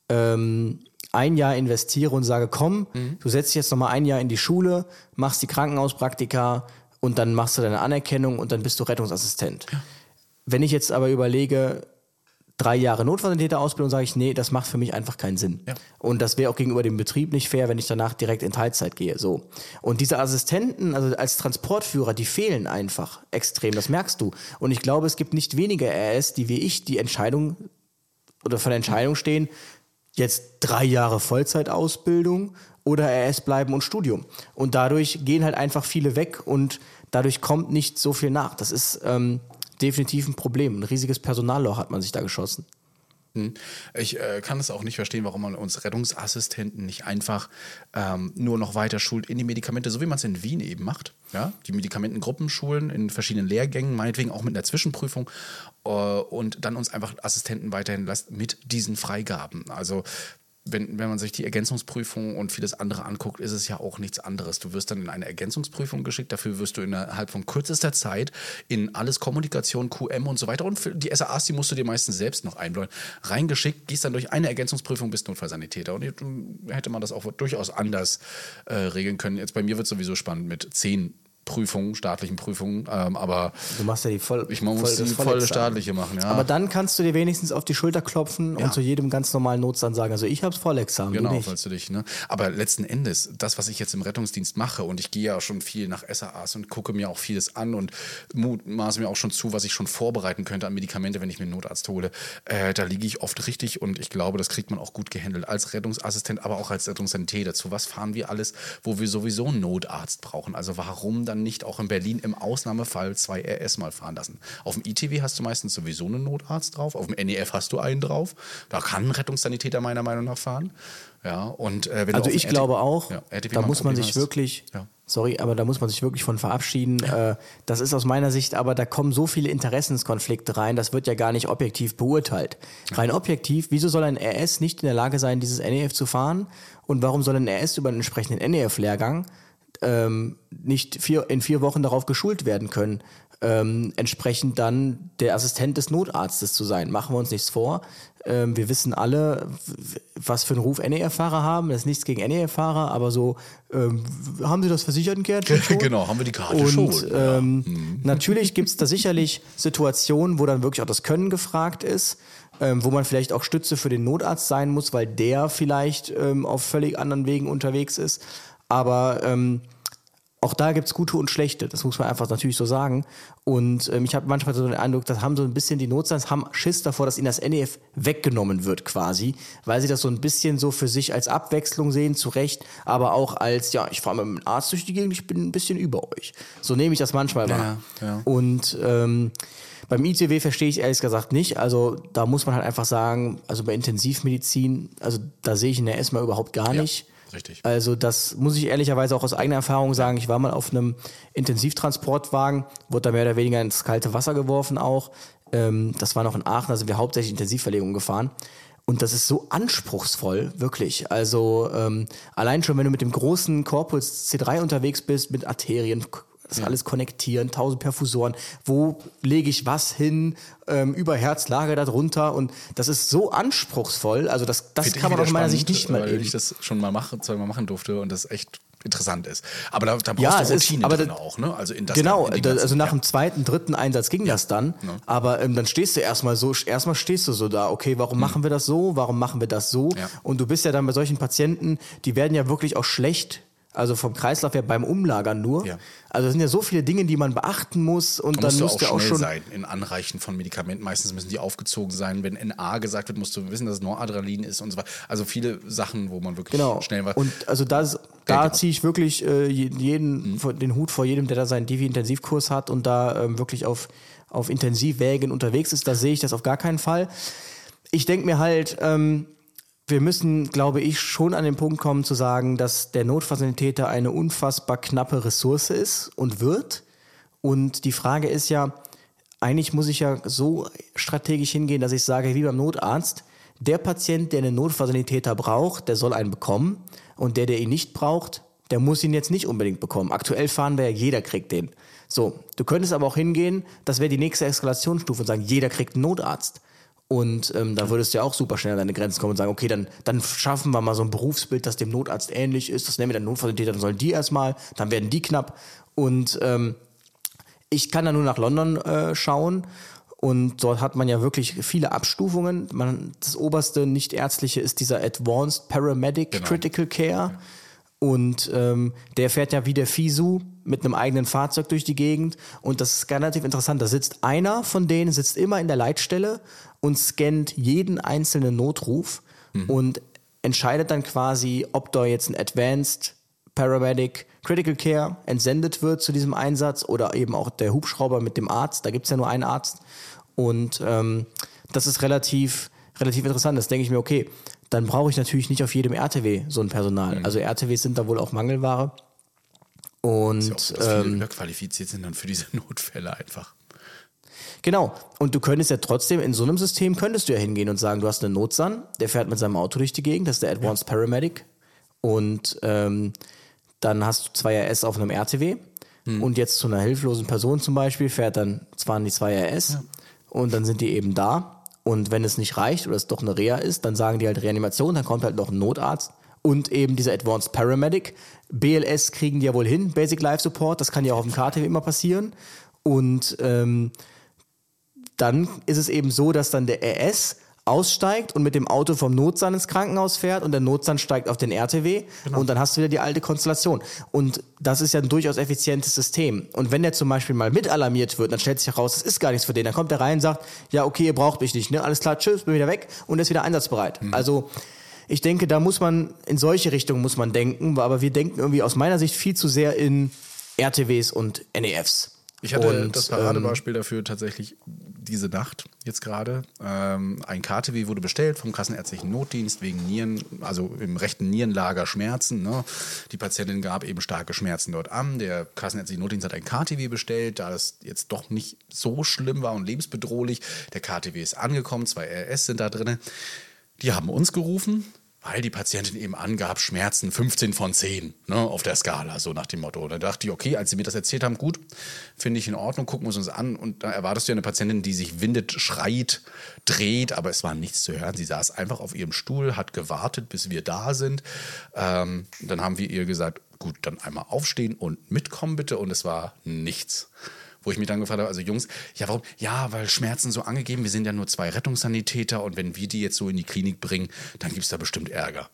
Speaker 2: ähm, ein Jahr investiere und sage, komm,
Speaker 1: Mhm.
Speaker 2: du setzt dich jetzt noch mal ein Jahr in die Schule, machst die Krankenhauspraktika und dann machst du deine Anerkennung und dann bist du Rettungsassistent. Wenn ich jetzt aber überlege, drei Jahre Notfallsanitäter-Ausbildung, sage ich, nee, das macht für mich einfach keinen Sinn.
Speaker 1: Ja.
Speaker 2: Und das wäre auch gegenüber dem Betrieb nicht fair, wenn ich danach direkt in Teilzeit gehe. So. Und diese Assistenten, also als Transportführer, die fehlen einfach extrem. Das merkst du. Und ich glaube, es gibt nicht wenige RS, die wie ich die Entscheidung oder vor der Entscheidung stehen, jetzt drei Jahre Vollzeitausbildung oder RS bleiben und Studium. Und dadurch gehen halt einfach viele weg und dadurch kommt nicht so viel nach. Das ist ähm, definitiv ein Problem. Ein riesiges Personalloch hat man sich da geschossen.
Speaker 1: Ich äh, kann es auch nicht verstehen, warum man uns Rettungsassistenten nicht einfach ähm, nur noch weiter schult in die Medikamente, so wie man es in Wien eben macht. Ja? Die Medikamentengruppen schulen in verschiedenen Lehrgängen, meinetwegen auch mit einer Zwischenprüfung äh, und dann uns einfach Assistenten weiterhin lässt mit diesen Freigaben. Also wenn, wenn man sich die Ergänzungsprüfung und vieles andere anguckt, ist es ja auch nichts anderes. Du wirst dann in eine Ergänzungsprüfung geschickt, dafür wirst du innerhalb von kürzester Zeit in alles Kommunikation, QM und so weiter und die SAAs, die musst du dir meistens selbst noch einbläuen, reingeschickt, gehst dann durch eine Ergänzungsprüfung, bist Notfallsanitäter. Und ähm, hätte man das auch durchaus anders äh, regeln können. Jetzt bei mir wird es sowieso spannend mit zehn Prüfungen, staatlichen Prüfungen, ähm, aber
Speaker 2: Du machst ja die voll,
Speaker 1: ich muss
Speaker 2: voll-
Speaker 1: die volle staatliche machen. Ja.
Speaker 2: Aber dann kannst du dir wenigstens auf die Schulter klopfen
Speaker 1: Ja.
Speaker 2: und zu jedem ganz normalen Notstand sagen, also ich hab's Vollexamen,
Speaker 1: Genau,
Speaker 2: du nicht.
Speaker 1: falls du dich, ne? Aber letzten Endes, das, was ich jetzt im Rettungsdienst mache, und ich gehe ja schon viel nach SAAs und gucke mir auch vieles an und maße mir auch schon zu, was ich schon vorbereiten könnte an Medikamente, wenn ich mir einen Notarzt hole, äh, da liege ich oft richtig und ich glaube, das kriegt man auch gut gehandelt. Als Rettungsassistent, aber auch als Rettungssanitäter. Zu was fahren wir alles, wo wir sowieso einen Notarzt brauchen? Also warum dann nicht auch in Berlin im Ausnahmefall zwei RS mal fahren lassen? Auf dem ITW hast du meistens sowieso einen Notarzt drauf, auf dem NEF hast du einen drauf. Da kann ein Rettungssanitäter meiner Meinung nach fahren. Ja, und äh, wenn
Speaker 2: Also ich glaube auch,
Speaker 1: ja,
Speaker 2: da muss man sich
Speaker 1: hast.
Speaker 2: wirklich,
Speaker 1: Ja.
Speaker 2: sorry, aber da muss man sich wirklich von verabschieden. Äh, das ist aus meiner Sicht, aber da kommen so viele Interessenskonflikte rein, das wird ja gar nicht objektiv beurteilt. Rein objektiv, wieso soll ein RS nicht in der Lage sein, dieses NEF zu fahren? Und warum soll ein RS über einen entsprechenden NEF-Lehrgang ähm, nicht vier, in vier Wochen darauf geschult werden können, ähm, entsprechend dann der Assistent des Notarztes zu sein. Machen wir uns nichts vor. Ähm, wir wissen alle, was für einen Ruf NEF-Fahrer haben. Das ist nichts gegen NEF-Fahrer, aber so, ähm, haben Sie das Versichertenkärtchen <laughs> schon?
Speaker 1: Genau, haben wir die Karte
Speaker 2: Und
Speaker 1: schon. ja.
Speaker 2: ähm, natürlich gibt es da sicherlich Situationen, wo dann wirklich auch das Können gefragt ist, ähm, wo man vielleicht auch Stütze für den Notarzt sein muss, weil der vielleicht ähm, auf völlig anderen Wegen unterwegs ist. Aber ähm, auch da gibt's gute und schlechte, das muss man einfach natürlich so sagen. Und ähm, ich habe manchmal so den Eindruck, das haben so ein bisschen die Notstands haben Schiss davor, dass ihnen das NEF weggenommen wird quasi, weil sie das so ein bisschen so für sich als Abwechslung sehen, zu Recht, aber auch als, ja, ich fahre mit dem Arzt durch die Gegend, ich bin ein bisschen über euch. So nehme ich das manchmal wahr.
Speaker 1: Ja, ja.
Speaker 2: Und ähm, beim ICW verstehe ich ehrlich gesagt nicht. Also da muss man halt einfach sagen, also bei Intensivmedizin, also da sehe ich in der ESMA überhaupt gar
Speaker 1: Ja,
Speaker 2: nicht.
Speaker 1: Richtig.
Speaker 2: Also das muss ich ehrlicherweise auch aus eigener Erfahrung sagen. Ich war mal auf einem Intensivtransportwagen, wurde da mehr oder weniger ins kalte Wasser geworfen auch. Ähm, das war noch in Aachen, da sind wir hauptsächlich Intensivverlegung gefahren. Und das ist so anspruchsvoll, wirklich. Also ähm, allein schon, wenn du mit dem großen Corpus C3 unterwegs bist, mit Arterien, das alles konnektieren, tausend Perfusoren, wo lege ich was hin, ähm, über Herzlage darunter und das ist so anspruchsvoll, also das, das
Speaker 1: Find
Speaker 2: kann man aus meiner Sicht nicht mal
Speaker 1: weil
Speaker 2: eben.
Speaker 1: ich das schon mal mache, zweimal machen durfte und das echt interessant ist. Aber da, da brauchst
Speaker 2: Ja,
Speaker 1: du
Speaker 2: es ist-
Speaker 1: Routine
Speaker 2: aber
Speaker 1: drin
Speaker 2: da-
Speaker 1: auch, ne? Also in das
Speaker 2: genau,
Speaker 1: in ganzen-
Speaker 2: also nach
Speaker 1: ja.
Speaker 2: dem zweiten, dritten Einsatz ging das dann. Aber ähm, dann stehst du erstmal so, erstmal stehst du so da, okay, warum machen wir das so? Warum machen wir das so?
Speaker 1: Ja.
Speaker 2: Und du bist ja dann bei solchen Patienten, die werden ja wirklich auch schlecht. Also vom Kreislauf her beim Umlagern nur.
Speaker 1: Ja.
Speaker 2: Also es sind ja so viele Dinge, die man beachten muss und
Speaker 1: Da
Speaker 2: dann
Speaker 1: musst du auch
Speaker 2: auch schon.
Speaker 1: sein in Anreichen von Medikamenten. Meistens müssen die aufgezogen sein. Wenn NA gesagt wird, musst du wissen, dass es Noradrenalin ist und so weiter. Also viele Sachen, wo man wirklich
Speaker 2: Genau.
Speaker 1: schnell war.
Speaker 2: Und also das, da
Speaker 1: genau.
Speaker 2: ziehe ich wirklich äh, je- jeden,
Speaker 1: Mhm.
Speaker 2: den Hut vor jedem, der da seinen Divi-Intensivkurs hat und da ähm, wirklich auf, auf Intensivwägen unterwegs ist. Da sehe ich das auf gar keinen Fall. Ich denke mir halt, ähm, wir müssen, glaube ich, schon an den Punkt kommen zu sagen, dass der Notfallsanitäter eine unfassbar knappe Ressource ist und wird. Und die Frage ist ja, eigentlich muss ich ja so strategisch hingehen, dass ich sage, wie beim Notarzt, der Patient, der einen Notfallsanitäter braucht, der soll einen bekommen. Und der, der ihn nicht braucht, der muss ihn jetzt nicht unbedingt bekommen. Aktuell fahren wir ja, jeder kriegt den. So, du könntest aber auch hingehen, das wäre die nächste Eskalationsstufe und sagen, jeder kriegt einen Notarzt. Und ähm, da würdest du ja auch super schnell an deine Grenzen kommen und sagen, okay, dann, dann schaffen wir mal so ein Berufsbild, das dem Notarzt ähnlich ist. Das nennen wir dann Notfallsanitäter, dann sollen die erstmal, dann werden die knapp. Und ähm, ich kann da nur nach London äh, schauen. Und dort hat man ja wirklich viele Abstufungen. Man, das oberste nicht-ärztliche ist dieser Advanced Paramedic
Speaker 1: Genau.
Speaker 2: Critical Care. Und ähm, der fährt ja wie der Fisu mit einem eigenen Fahrzeug durch die Gegend. Und das ist relativ interessant. Da sitzt einer von denen, sitzt immer in der Leitstelle und scannt jeden einzelnen Notruf und entscheidet dann quasi, ob da jetzt ein Advanced Paramedic Critical Care entsendet wird zu diesem Einsatz oder eben auch der Hubschrauber mit dem Arzt. Da gibt's ja nur einen Arzt. Und ähm, das ist relativ, relativ interessant. Das denke ich mir, okay, dann brauche ich natürlich nicht auf jedem RTW so ein Personal. Also RTWs sind da wohl auch Mangelware. Und
Speaker 1: Ja, dass viele
Speaker 2: ähm,
Speaker 1: überqualifiziert sind dann für diese <laughs> Notfälle einfach.
Speaker 2: Genau. Und du könntest ja trotzdem, in so einem System könntest du ja hingehen und sagen, du hast einen Notsan, der fährt mit seinem Auto durch die Gegend, das ist der Advanced Paramedic. Und ähm, dann hast du zwei RS auf einem RTW. Und jetzt zu einer hilflosen Person zum Beispiel fährt dann zwar die zwei RS und dann sind die eben da. Und wenn es nicht reicht oder es doch eine Reha ist, dann sagen die halt Reanimation, dann kommt halt noch ein Notarzt und eben dieser Advanced Paramedic. BLS kriegen die ja wohl hin, Basic Life Support, das kann ja auch auf dem KTW immer passieren. Und ähm, dann ist es eben so, dass dann der RS aussteigt und mit dem Auto vom Notsan ins Krankenhaus fährt und der Notsan steigt auf den RTW und dann hast du wieder die alte Konstellation. Und das ist ja ein durchaus effizientes System. Und wenn der zum Beispiel mal mit alarmiert wird, dann stellt sich heraus, das ist gar nichts für den. Dann kommt der rein und sagt, ja, okay, ihr braucht mich nicht, ne? Alles klar, tschüss, bin wieder weg und ist wieder einsatzbereit. Also ich denke, da muss man, in solche Richtungen muss man denken, aber wir denken irgendwie aus meiner Sicht viel zu sehr in RTWs und NEFs.
Speaker 1: Ich hatte
Speaker 2: und,
Speaker 1: das Paradebeispiel dafür tatsächlich diese Nacht jetzt gerade. Ähm, ein KTW wurde bestellt vom Kassenärztlichen Notdienst wegen Nieren, also im rechten Nierenlager Schmerzen. Ne? Die Patientin gab eben starke Schmerzen dort an. Der Kassenärztliche Notdienst hat ein KTW bestellt, da das jetzt doch nicht so schlimm war und lebensbedrohlich. Der KTW ist angekommen, zwei RS sind da drin. Die haben uns gerufen, weil die Patientin eben angab, Schmerzen 15 von 10 ne, auf der Skala, so nach dem Motto. Und da dachte ich, okay, als sie mir das erzählt haben, gut, finde ich in Ordnung, gucken wir es uns an. Und da erwartest du ja eine Patientin, die sich windet, schreit, dreht, aber es war nichts zu hören. Sie saß einfach auf ihrem Stuhl, hat gewartet, bis wir da sind. Ähm, dann haben wir ihr gesagt, gut, dann einmal aufstehen und mitkommen bitte. Und es war nichts wo ich mich dann gefragt habe, also Jungs, ja, warum? Ja, weil Schmerzen so angegeben, wir sind ja nur zwei Rettungssanitäter und wenn wir die jetzt so in die Klinik bringen, dann gibt es da bestimmt Ärger.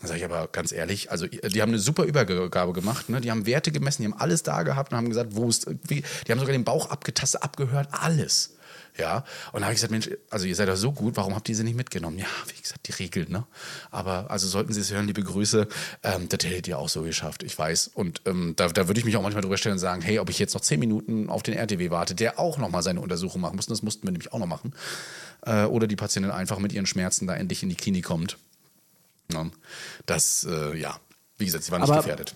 Speaker 1: Dann sage ich aber ganz ehrlich, also die haben eine super Übergabe gemacht, ne? die haben Werte gemessen, die haben alles da gehabt und haben gesagt, wo ist, wie, die haben sogar den Bauch abgetastet, abgehört, alles. Ja, und da habe ich gesagt, Mensch, also ihr seid doch so gut, warum habt ihr sie nicht mitgenommen? Ja, wie gesagt, die Regeln, ne? Aber also sollten Sie es hören, liebe Grüße, ähm, das hättet ihr auch so geschafft, ich weiß. Und ähm, da, da würde ich mich auch manchmal drüber stellen und sagen, hey, ob ich jetzt noch zehn Minuten auf den RTW warte, der auch nochmal seine Untersuchung machen muss, das mussten wir nämlich auch noch machen. Äh, oder die Patientin einfach mit ihren Schmerzen da endlich in die Klinik kommt. Ja, das, äh, ja, wie gesagt, sie war nicht
Speaker 2: Aber-
Speaker 1: gefährdet.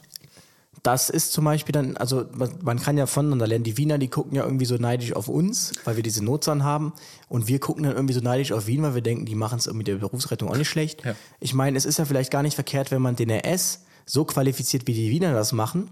Speaker 2: Das ist zum Beispiel dann, also man, kann ja voneinander lernen. Die Wiener, die gucken ja irgendwie so neidisch auf uns, weil wir diese Notsan haben. Und wir gucken dann irgendwie so neidisch auf Wien, weil wir denken, die machen es mit der Berufsrettung auch nicht schlecht.
Speaker 1: Ja.
Speaker 2: Ich meine, es ist ja vielleicht gar nicht verkehrt, wenn man den RS so qualifiziert, wie die Wiener das machen,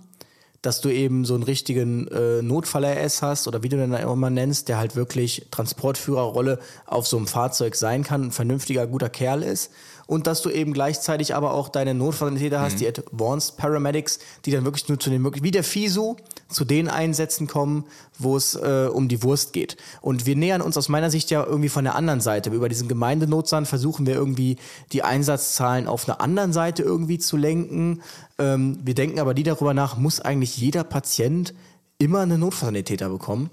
Speaker 2: dass du eben so einen richtigen äh, Notfall-RS hast oder wie du den auch immer nennst, der halt wirklich Transportführerrolle auf so einem Fahrzeug sein kann, ein vernünftiger, guter Kerl ist. Und dass du eben gleichzeitig aber auch deine Notfallsanitäter hast, die Advanced Paramedics, die dann wirklich nur zu den, wie der FISU, zu den Einsätzen kommen, wo es äh, um die Wurst geht. Und wir nähern uns aus meiner Sicht ja irgendwie von der anderen Seite. Über diesen Gemeindenotstand versuchen wir irgendwie die Einsatzzahlen auf einer anderen Seite irgendwie zu lenken. Ähm, wir denken aber die darüber nach, muss eigentlich jeder Patient immer einen Notfallsanitäter bekommen?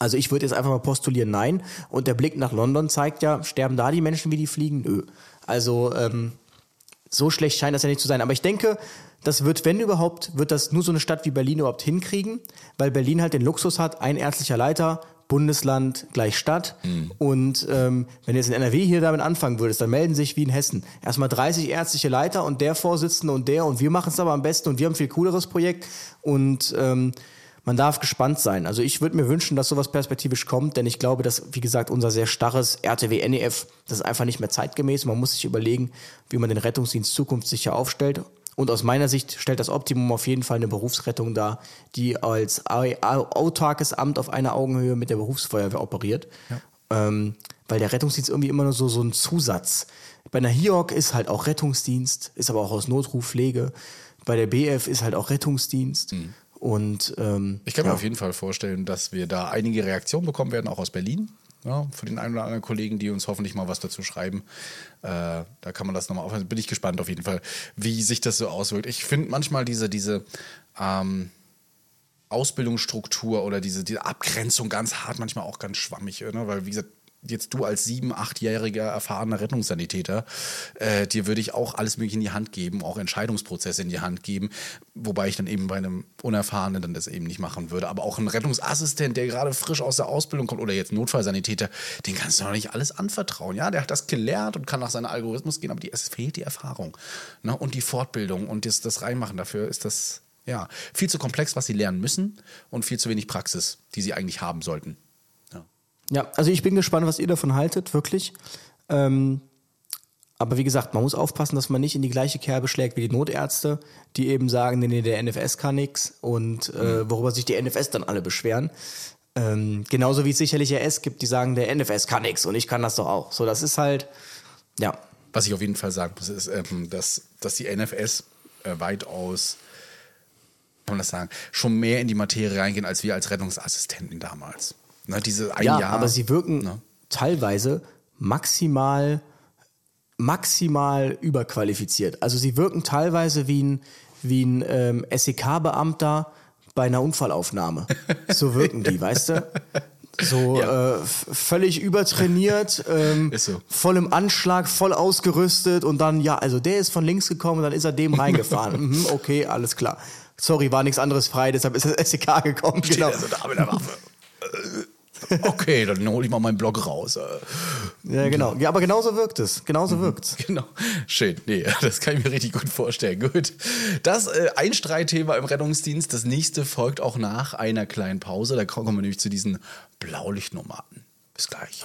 Speaker 2: Also ich würde jetzt einfach mal postulieren, nein. Und der Blick nach London zeigt ja, sterben da die Menschen, wie die fliegen? Nö. Also ähm, so schlecht scheint das ja nicht zu sein. Aber ich denke, das wird, wenn überhaupt, wird das nur so eine Stadt wie Berlin überhaupt hinkriegen, weil Berlin halt den Luxus hat, ein ärztlicher Leiter, Bundesland gleich Stadt. Und ähm, wenn du jetzt in NRW hier damit anfangen würdest, dann melden sich wie in Hessen erstmal 30 ärztliche Leiter und der Vorsitzende und der und wir machen es aber am besten und wir haben ein viel cooleres Projekt und ähm, man darf gespannt sein. Also ich würde mir wünschen, dass sowas perspektivisch kommt, denn ich glaube, dass, wie gesagt, unser sehr starres RTW NEF, das ist einfach nicht mehr zeitgemäß. Man muss sich überlegen, wie man den Rettungsdienst zukunftssicher aufstellt. Und aus meiner Sicht stellt das Optimum auf jeden Fall eine Berufsrettung dar, die als au- au- autarkes Amt auf einer Augenhöhe mit der Berufsfeuerwehr operiert. Ähm, weil der Rettungsdienst irgendwie immer nur so, so ein Zusatz. Bei einer HIOC ist halt auch Rettungsdienst, ist aber auch aus Notruffpflege. Bei der BF ist halt auch Rettungsdienst. Und ähm,
Speaker 1: Ich kann mir
Speaker 2: ja.
Speaker 1: auf jeden Fall vorstellen, dass wir da einige Reaktionen bekommen werden, auch aus Berlin. Ja, von den einen oder anderen Kollegen, die uns hoffentlich mal was dazu schreiben. Äh, da kann man das nochmal aufhören. Bin ich gespannt auf jeden Fall, wie sich das so auswirkt. Ich finde manchmal diese, diese ähm, Ausbildungsstruktur oder diese, diese Abgrenzung ganz hart, manchmal auch ganz schwammig, ne? weil wie gesagt, jetzt du als sieben, achtjähriger erfahrener Rettungssanitäter, äh, dir würde ich auch alles mögliche in die Hand geben, auch Entscheidungsprozesse in die Hand geben, wobei ich dann eben bei einem Unerfahrenen dann das eben nicht machen würde. Aber auch ein Rettungsassistent, der gerade frisch aus der Ausbildung kommt oder jetzt Notfallsanitäter, den kannst du noch nicht alles anvertrauen. Ja, der hat das gelernt und kann nach seinem Algorithmus gehen, aber die, es fehlt die Erfahrung ne? und die Fortbildung und das, das Reinmachen. Dafür ist das ja viel zu komplex, was sie lernen müssen und viel zu wenig Praxis, die sie eigentlich haben sollten. Ja.
Speaker 2: Also ich bin gespannt, was ihr davon haltet, wirklich. Ähm, aber wie gesagt, man muss aufpassen, dass man nicht in die gleiche Kerbe schlägt wie die Notärzte, die eben sagen, nee, nee, der NFS kann nix und äh, worüber sich die NFS dann alle beschweren. Ähm, genauso wie es sicherlich RS gibt, die sagen, der NFS kann nix und ich kann das doch auch. So, das ist halt, ja,
Speaker 1: Was ich auf jeden Fall sagen muss, ist, ähm, dass, dass die NFS äh, weitaus, kann man das sagen, schon mehr in die Materie reingehen als wir als Rettungsassistenten damals. Ne, diese ein
Speaker 2: ja,
Speaker 1: Jahr.
Speaker 2: aber sie wirken
Speaker 1: ne?
Speaker 2: teilweise maximal, maximal überqualifiziert. Also sie wirken teilweise wie ein, wie ein ähm, SEK-Beamter bei einer Unfallaufnahme. <laughs> So wirken die, weißt du? So äh, f- völlig übertrainiert, ähm,
Speaker 1: so.
Speaker 2: voll im Anschlag, voll ausgerüstet und dann, ja, also der ist von links gekommen und dann ist er dem reingefahren. <laughs> mhm, okay, alles klar. Sorry, war nichts anderes frei, deshalb ist das SEK gekommen.
Speaker 1: Steht
Speaker 2: Genau.
Speaker 1: er so da mit der Waffe. Okay, dann hole ich mal meinen Blog raus. Äh,
Speaker 2: Ja, genau. Ja, aber genauso wirkt es. Genauso wirkt's.
Speaker 1: Genau. Schön. Nee, <laughs> das kann ich mir richtig gut vorstellen. Gut. Das äh, ein Streitthema im Rettungsdienst. Das nächste folgt auch nach einer kleinen Pause. Da kommen wir nämlich zu diesen Blaulichtnomaden. Bis gleich.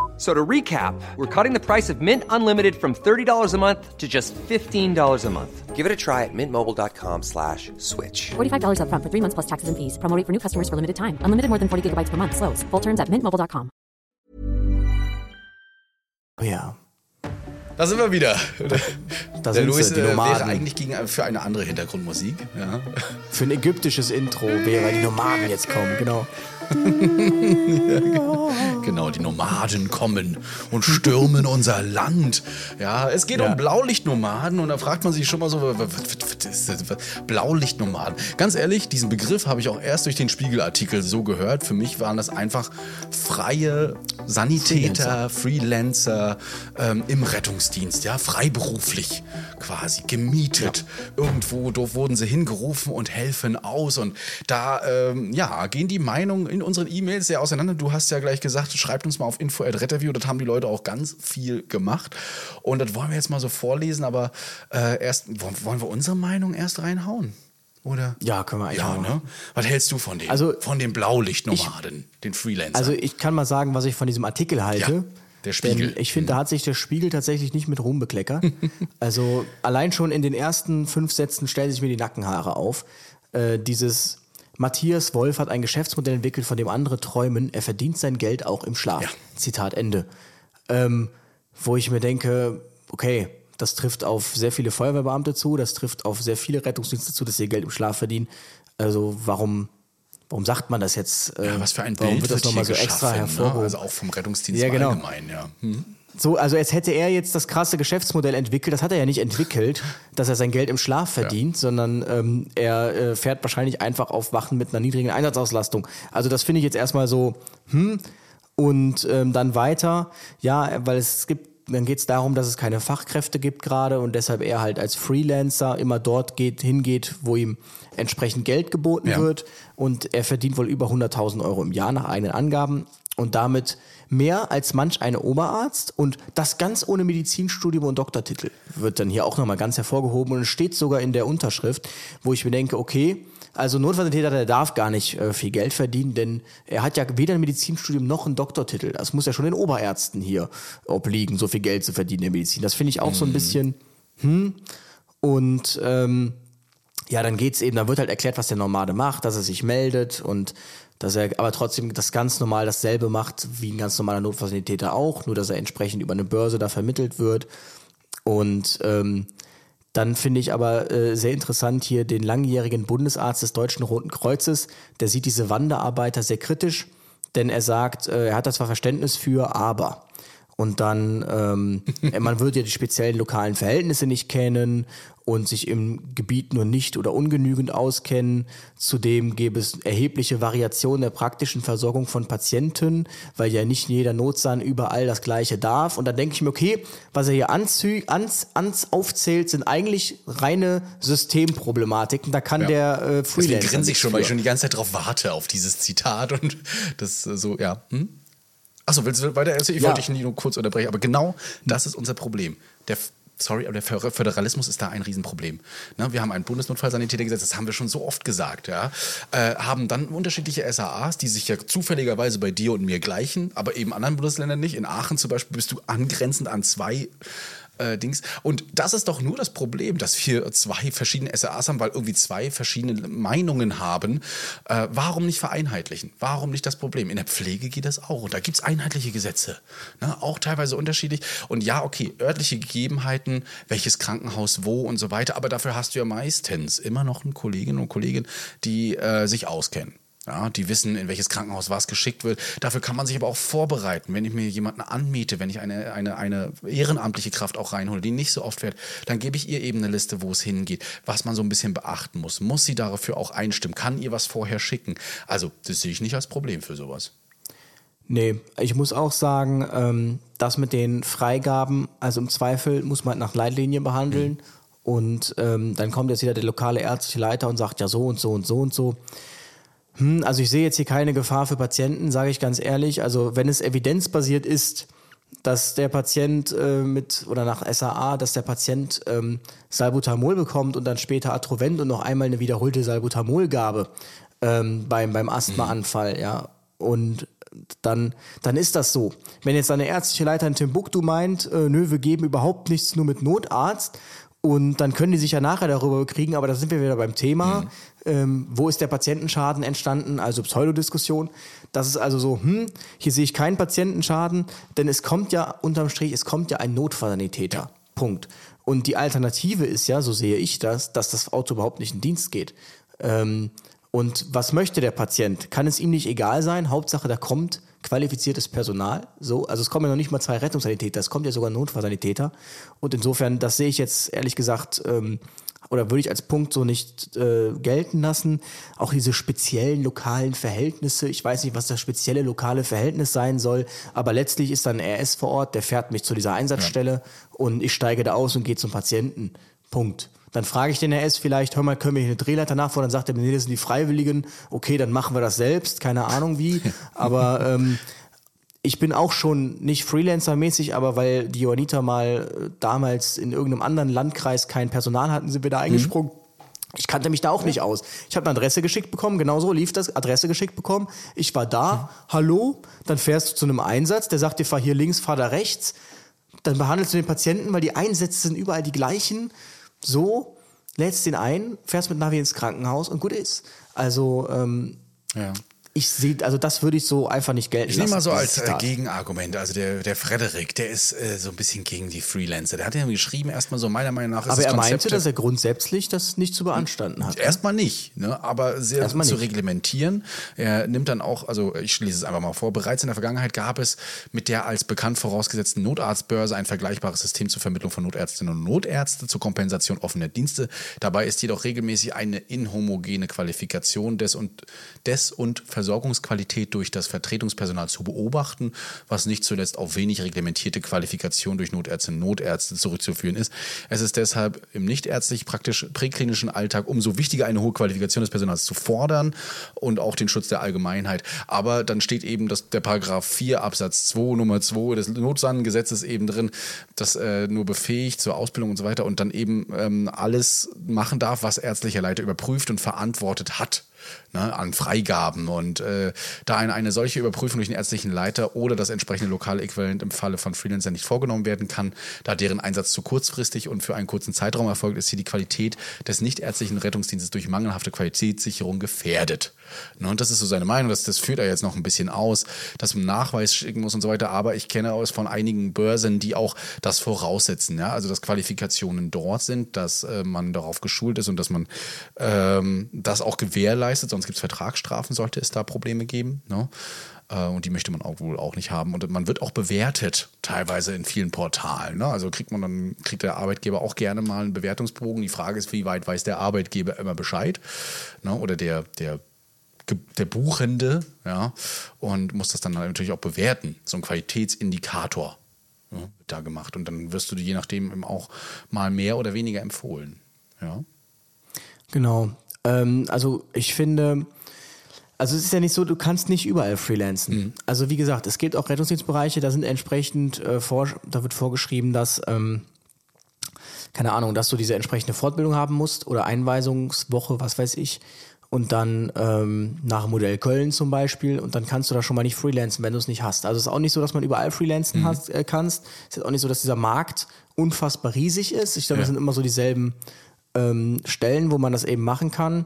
Speaker 6: So to recap, we're cutting the price of Mint Unlimited from $30 a month to just $15 a month. Give it a try at mintmobile.com slash switch.
Speaker 7: $45 upfront for three months plus taxes and fees. Promo rate for new customers for limited time. Unlimited more than 40 gigabytes per month. Slows. Full terms at mintmobile.com.
Speaker 2: Oh ja.
Speaker 1: Da sind wir wieder.
Speaker 2: Da
Speaker 1: Der
Speaker 2: sind
Speaker 1: Luis
Speaker 2: sie, die
Speaker 1: äh, wäre
Speaker 2: Nomaden.
Speaker 1: eigentlich gegen, für eine andere Hintergrundmusik. Ja.
Speaker 2: Für ein ägyptisches Intro wäre die Nomaden jetzt kommen, genau. <laughs>
Speaker 1: Genau, die Nomaden kommen und stürmen unser Land. Ja, es geht
Speaker 2: Ja.
Speaker 1: um Blaulichtnomaden und da fragt man sich schon mal so, was, was, was Blaulichtnomaden. Ganz ehrlich, diesen Begriff habe ich auch erst durch den Spiegelartikel so gehört. Für mich waren das einfach freie Sanitäter, Freelancer, ähm, im Rettungsdienst, ja, freiberuflich quasi, gemietet. Irgendwo dort wurden sie hingerufen und helfen aus. Und da, ähm, ja, gehen die Meinungen in unseren E-Mails sehr auseinander. Du hast ja gleich gesagt, schreibt uns mal auf info.retterview. Das haben die Leute auch ganz viel gemacht. Und das wollen wir jetzt mal so vorlesen, aber äh, erst, wollen, wir unsere Meinung erst reinhauen? Oder?
Speaker 2: Ja, können wir eigentlich
Speaker 1: Ja, ne? Was hältst du von den,
Speaker 2: Also,
Speaker 1: von den Blaulichtnomaden, den Freelancern?
Speaker 2: Also ich kann mal sagen, was ich von diesem Artikel halte.
Speaker 1: Ja, der Spiegel.
Speaker 2: Denn ich finde, da hat sich der Spiegel tatsächlich nicht mit Ruhm bekleckert. <laughs> also allein schon in den ersten fünf Sätzen stellen sich mir die Nackenhaare auf. Äh, dieses Matthias Wolf hat ein Geschäftsmodell entwickelt, von dem andere träumen. Er verdient sein Geld auch im Schlaf.
Speaker 1: Ja.
Speaker 2: Zitat Ende. Ähm, wo ich mir denke, okay, das trifft auf sehr viele Feuerwehrbeamte zu, das trifft auf sehr viele Rettungsdienste zu, dass sie ihr Geld im Schlaf verdienen. Also warum, warum sagt man das jetzt?
Speaker 1: ja, was für ein
Speaker 2: warum
Speaker 1: Bild
Speaker 2: wird das nochmal so extra
Speaker 1: geschaffen,
Speaker 2: hervorgehoben?
Speaker 1: Ne? Also auch vom Rettungsdienst
Speaker 2: Ja, genau.
Speaker 1: allgemein, ja. Hm.
Speaker 2: So, also als hätte er jetzt das krasse Geschäftsmodell entwickelt. Das hat er ja nicht entwickelt, dass er sein Geld im Schlaf verdient, sondern ähm, er äh, fährt wahrscheinlich einfach auf Wachen mit einer niedrigen Einsatzauslastung. Also das finde ich jetzt erstmal so, hm. Und ähm, dann weiter, ja, weil es gibt dann geht's darum, dass es keine Fachkräfte gibt gerade und deshalb er halt als Freelancer immer dort geht, hingeht, wo ihm entsprechend Geld geboten
Speaker 1: Ja.
Speaker 2: wird. Und er verdient wohl über 100.000 Euro im Jahr nach eigenen Angaben und damit mehr als manch eine Oberarzt und das ganz ohne Medizinstudium und Doktortitel wird dann hier auch nochmal ganz hervorgehoben und es steht sogar in der Unterschrift, wo ich mir denke, okay, also Notfallsanitäter, der darf gar nicht äh, viel Geld verdienen, denn er hat ja weder ein Medizinstudium noch einen Doktortitel. Das muss ja schon den Oberärzten hier obliegen, so viel Geld zu verdienen in der Medizin. Das finde ich auch so ein bisschen, hm. Und ähm, ja, dann geht's eben, da wird halt erklärt, was der Normale macht, dass er sich meldet und dass er aber trotzdem das ganz normal dasselbe macht wie ein ganz normaler Notfallsanitäter auch, nur dass er entsprechend über eine Börse da vermittelt wird. Und ähm, dann finde ich aber äh, sehr interessant hier den langjährigen Bundesarzt des Deutschen Roten Kreuzes, der sieht diese Wanderarbeiter sehr kritisch, denn er sagt, äh, er hat da zwar Verständnis für, aber. Und dann, ähm, <laughs> man würde ja die speziellen lokalen Verhältnisse nicht kennen und sich im Gebiet nur nicht oder ungenügend auskennen. Zudem gäbe es erhebliche Variationen der praktischen Versorgung von Patienten, weil ja nicht jeder Notsan überall das Gleiche darf. Und dann denke ich mir, okay, was er hier anzü ans, ans aufzählt, sind eigentlich reine Systemproblematiken. Da kann
Speaker 1: Ja.
Speaker 2: der äh,
Speaker 1: Deswegen
Speaker 2: Freelancer
Speaker 1: grinse ich schon, weil ich schon die ganze Zeit darauf warte, auf dieses Zitat und das äh, so, ja. Hm? Achso, willst du weiter erzählen? Ich
Speaker 2: Ja.
Speaker 1: wollte dich nicht nur kurz unterbrechen, aber genau das ist unser Problem. Der, sorry, aber der Föder- Föderalismus ist da ein Riesenproblem. Ne, wir haben ein Bundesnotfallsanitätergesetz, das haben wir schon so oft gesagt, ja. Äh, haben dann unterschiedliche SAAs, die sich ja zufälligerweise bei dir und mir gleichen, aber eben anderen Bundesländern nicht. In Aachen zum Beispiel bist du angrenzend an zwei äh, Dings. Und das ist doch nur das Problem, dass wir zwei verschiedene SAAs haben, weil irgendwie zwei verschiedene Meinungen haben. Äh, warum nicht vereinheitlichen? Warum nicht das Problem? In der Pflege geht das auch. Und da gibt es einheitliche Gesetze. Ne? Auch teilweise unterschiedlich. Und ja, okay, örtliche Gegebenheiten, welches Krankenhaus wo und so weiter. Aber dafür hast du ja meistens immer noch eine Kollegin und Kollegen, die äh, sich auskennen. Ja, die wissen, in welches Krankenhaus was geschickt wird. Dafür kann man sich aber auch vorbereiten. Wenn ich mir jemanden anmiete, wenn ich eine, eine, eine ehrenamtliche Kraft auch reinhole, die nicht so oft fährt, dann gebe ich ihr eben eine Liste, wo es hingeht, was man so ein bisschen beachten muss. Muss sie dafür auch einstimmen? Kann ihr was vorher schicken? Also, das sehe ich nicht als Problem für sowas.
Speaker 2: Nee, ich muss auch sagen, ähm, das mit den Freigaben, also im Zweifel muss man nach Leitlinien behandeln und ähm, dann kommt jetzt wieder der lokale ärztliche Leiter und sagt ja so und so und so und so. Hm, also ich sehe jetzt hier keine Gefahr für Patienten, sage ich ganz ehrlich. Also wenn es evidenzbasiert ist, dass der Patient äh, mit oder nach SAA, dass der Patient ähm, Salbutamol bekommt und dann später Atrovent und noch einmal eine wiederholte Salbutamolgabe ähm, beim, beim Asthmaanfall, ja. Und dann, dann ist das so. Wenn jetzt eine ärztliche Leiter in Timbuktu meint, äh, nö, wir geben überhaupt nichts nur mit Notarzt und dann können die sich ja nachher darüber kriegen, aber da sind wir wieder beim Thema. Ähm, wo ist der Patientenschaden entstanden? Also Pseudodiskussion. Das ist also so, hm, hier sehe ich keinen Patientenschaden, denn es kommt ja unterm Strich, es kommt ja ein Notfallsanitäter. Punkt. Und die Alternative ist ja, so sehe ich das, dass das Auto überhaupt nicht in Dienst geht. Ähm, und was möchte der Patient? Kann es ihm nicht egal sein? Hauptsache, da kommt qualifiziertes Personal. So, also es kommen ja noch nicht mal zwei Rettungssanitäter, es kommt ja sogar ein Notfallsanitäter. Und insofern, das sehe ich jetzt ehrlich gesagt, ähm, oder würde ich als Punkt so nicht äh, gelten lassen. Auch diese speziellen lokalen Verhältnisse. Ich weiß nicht, was das spezielle lokale Verhältnis sein soll, aber letztlich ist dann ein RS vor Ort, der fährt mich zu dieser Einsatzstelle und ich steige da aus und gehe zum Patienten. Punkt. Dann frage ich den RS vielleicht, hör mal, können wir hier eine Drehleiter nachfordern? Dann sagt er, nee, das sind die Freiwilligen. Okay, dann machen wir das selbst. Keine Ahnung wie. <laughs> Aber ähm, ich bin auch schon nicht Freelancer-mäßig, aber weil die Johanniter mal äh, damals in irgendeinem anderen Landkreis kein Personal hatten, sind wir da eingesprungen. Ich kannte mich da auch nicht aus. Ich habe eine Adresse geschickt bekommen, genau so lief das, Adresse geschickt bekommen. Ich war da, hallo, dann fährst du zu einem Einsatz, der sagt dir, fahr hier links, fahr da rechts. Dann behandelst du den Patienten, weil die Einsätze sind überall die gleichen. So, lädst den ein, fährst mit Navi ins Krankenhaus und gut ist. Also, ähm,
Speaker 1: Ja.
Speaker 2: Ich sehe, also das würde ich so einfach nicht gelten
Speaker 1: Ich nehme mal
Speaker 2: lassen,
Speaker 1: so als äh. Gegenargument, also der, der Frederik, der ist äh, so ein bisschen gegen die Freelancer. Der hat ja geschrieben, erstmal so meiner Meinung nach ist
Speaker 2: Aber er meinte,
Speaker 1: Konzept
Speaker 2: dass er grundsätzlich das nicht zu beanstanden hat.
Speaker 1: Erstmal nicht, ne? aber sehr
Speaker 2: Erstmal
Speaker 1: zu
Speaker 2: nicht.
Speaker 1: reglementieren. Er nimmt dann auch, also ich lese es einfach mal vor, bereits in der Vergangenheit gab es mit der als bekannt vorausgesetzten Notarztbörse ein vergleichbares System zur Vermittlung von Notärztinnen und Notärzte zur Kompensation offener Dienste. Dabei ist jedoch regelmäßig eine inhomogene Qualifikation des und, des und Versorgungsqualität durch das Vertretungspersonal zu beobachten, was nicht zuletzt auf wenig reglementierte Qualifikation durch Notärzte und Notärzte zurückzuführen ist. Es ist deshalb im nichtärztlich praktisch präklinischen Alltag umso wichtiger, eine hohe Qualifikation des Personals zu fordern und auch den Schutz der Allgemeinheit. Aber dann steht eben das, der Paragraph 4 Absatz 2 Nummer 2 des Notsannengesetzes eben drin, das äh, nur befähigt zur Ausbildung und so weiter und dann eben ähm, alles machen darf, was ärztlicher Leiter überprüft und verantwortet hat ne, an Freigaben. Und äh, da eine, eine solche Überprüfung durch den ärztlichen Leiter oder das entsprechende lokale Äquivalent im Falle von Freelancern nicht vorgenommen werden kann, da deren Einsatz zu kurzfristig und für einen kurzen Zeitraum erfolgt, ist hier die Qualität des nichtärztlichen Rettungsdienstes durch mangelhafte Qualitätssicherung gefährdet. Ne, und das ist so seine Meinung, das, das führt er jetzt noch ein bisschen aus, dass man Nachweis schicken muss und so weiter. Aber ich kenne aus von einigen Börsen, die auch das voraussetzen, ja, also dass Qualifikationen dort sind, dass äh, man darauf geschult ist und dass man ähm, das auch gewährleistet, sonst gibt es Vertragsstrafen, sollte es da Probleme geben. Ne? Äh, Und die möchte man auch wohl auch nicht haben. Und man wird auch bewertet, teilweise in vielen Portalen. Ne? Also kriegt man dann, kriegt der Arbeitgeber auch gerne mal einen Bewertungsbogen. Die Frage ist, wie weit weiß der Arbeitgeber immer Bescheid? Ne? Oder der, der der Buchende, ja, und muss das dann natürlich auch bewerten. So ein Qualitätsindikator ja, wird da gemacht. Und dann wirst du je nachdem eben auch mal mehr oder weniger empfohlen. Ja.
Speaker 2: Genau. Ähm, also ich finde, also es ist ja nicht so, du kannst nicht überall freelancen. Also wie gesagt, es gibt auch Rettungsdienstbereiche, da sind entsprechend, äh, vor, da wird vorgeschrieben, dass, ähm, keine Ahnung, dass du diese entsprechende Fortbildung haben musst oder Einweisungswoche, was weiß ich. Und dann ähm, nach Modell Köln zum Beispiel. Und dann kannst du da schon mal nicht freelancen, wenn du es nicht hast. Also es ist auch nicht so, dass man überall freelancen hast, äh, kannst. Es ist auch nicht so, dass dieser Markt unfassbar riesig ist. Ich glaube, das sind immer so dieselben ähm, Stellen, wo man das eben machen kann.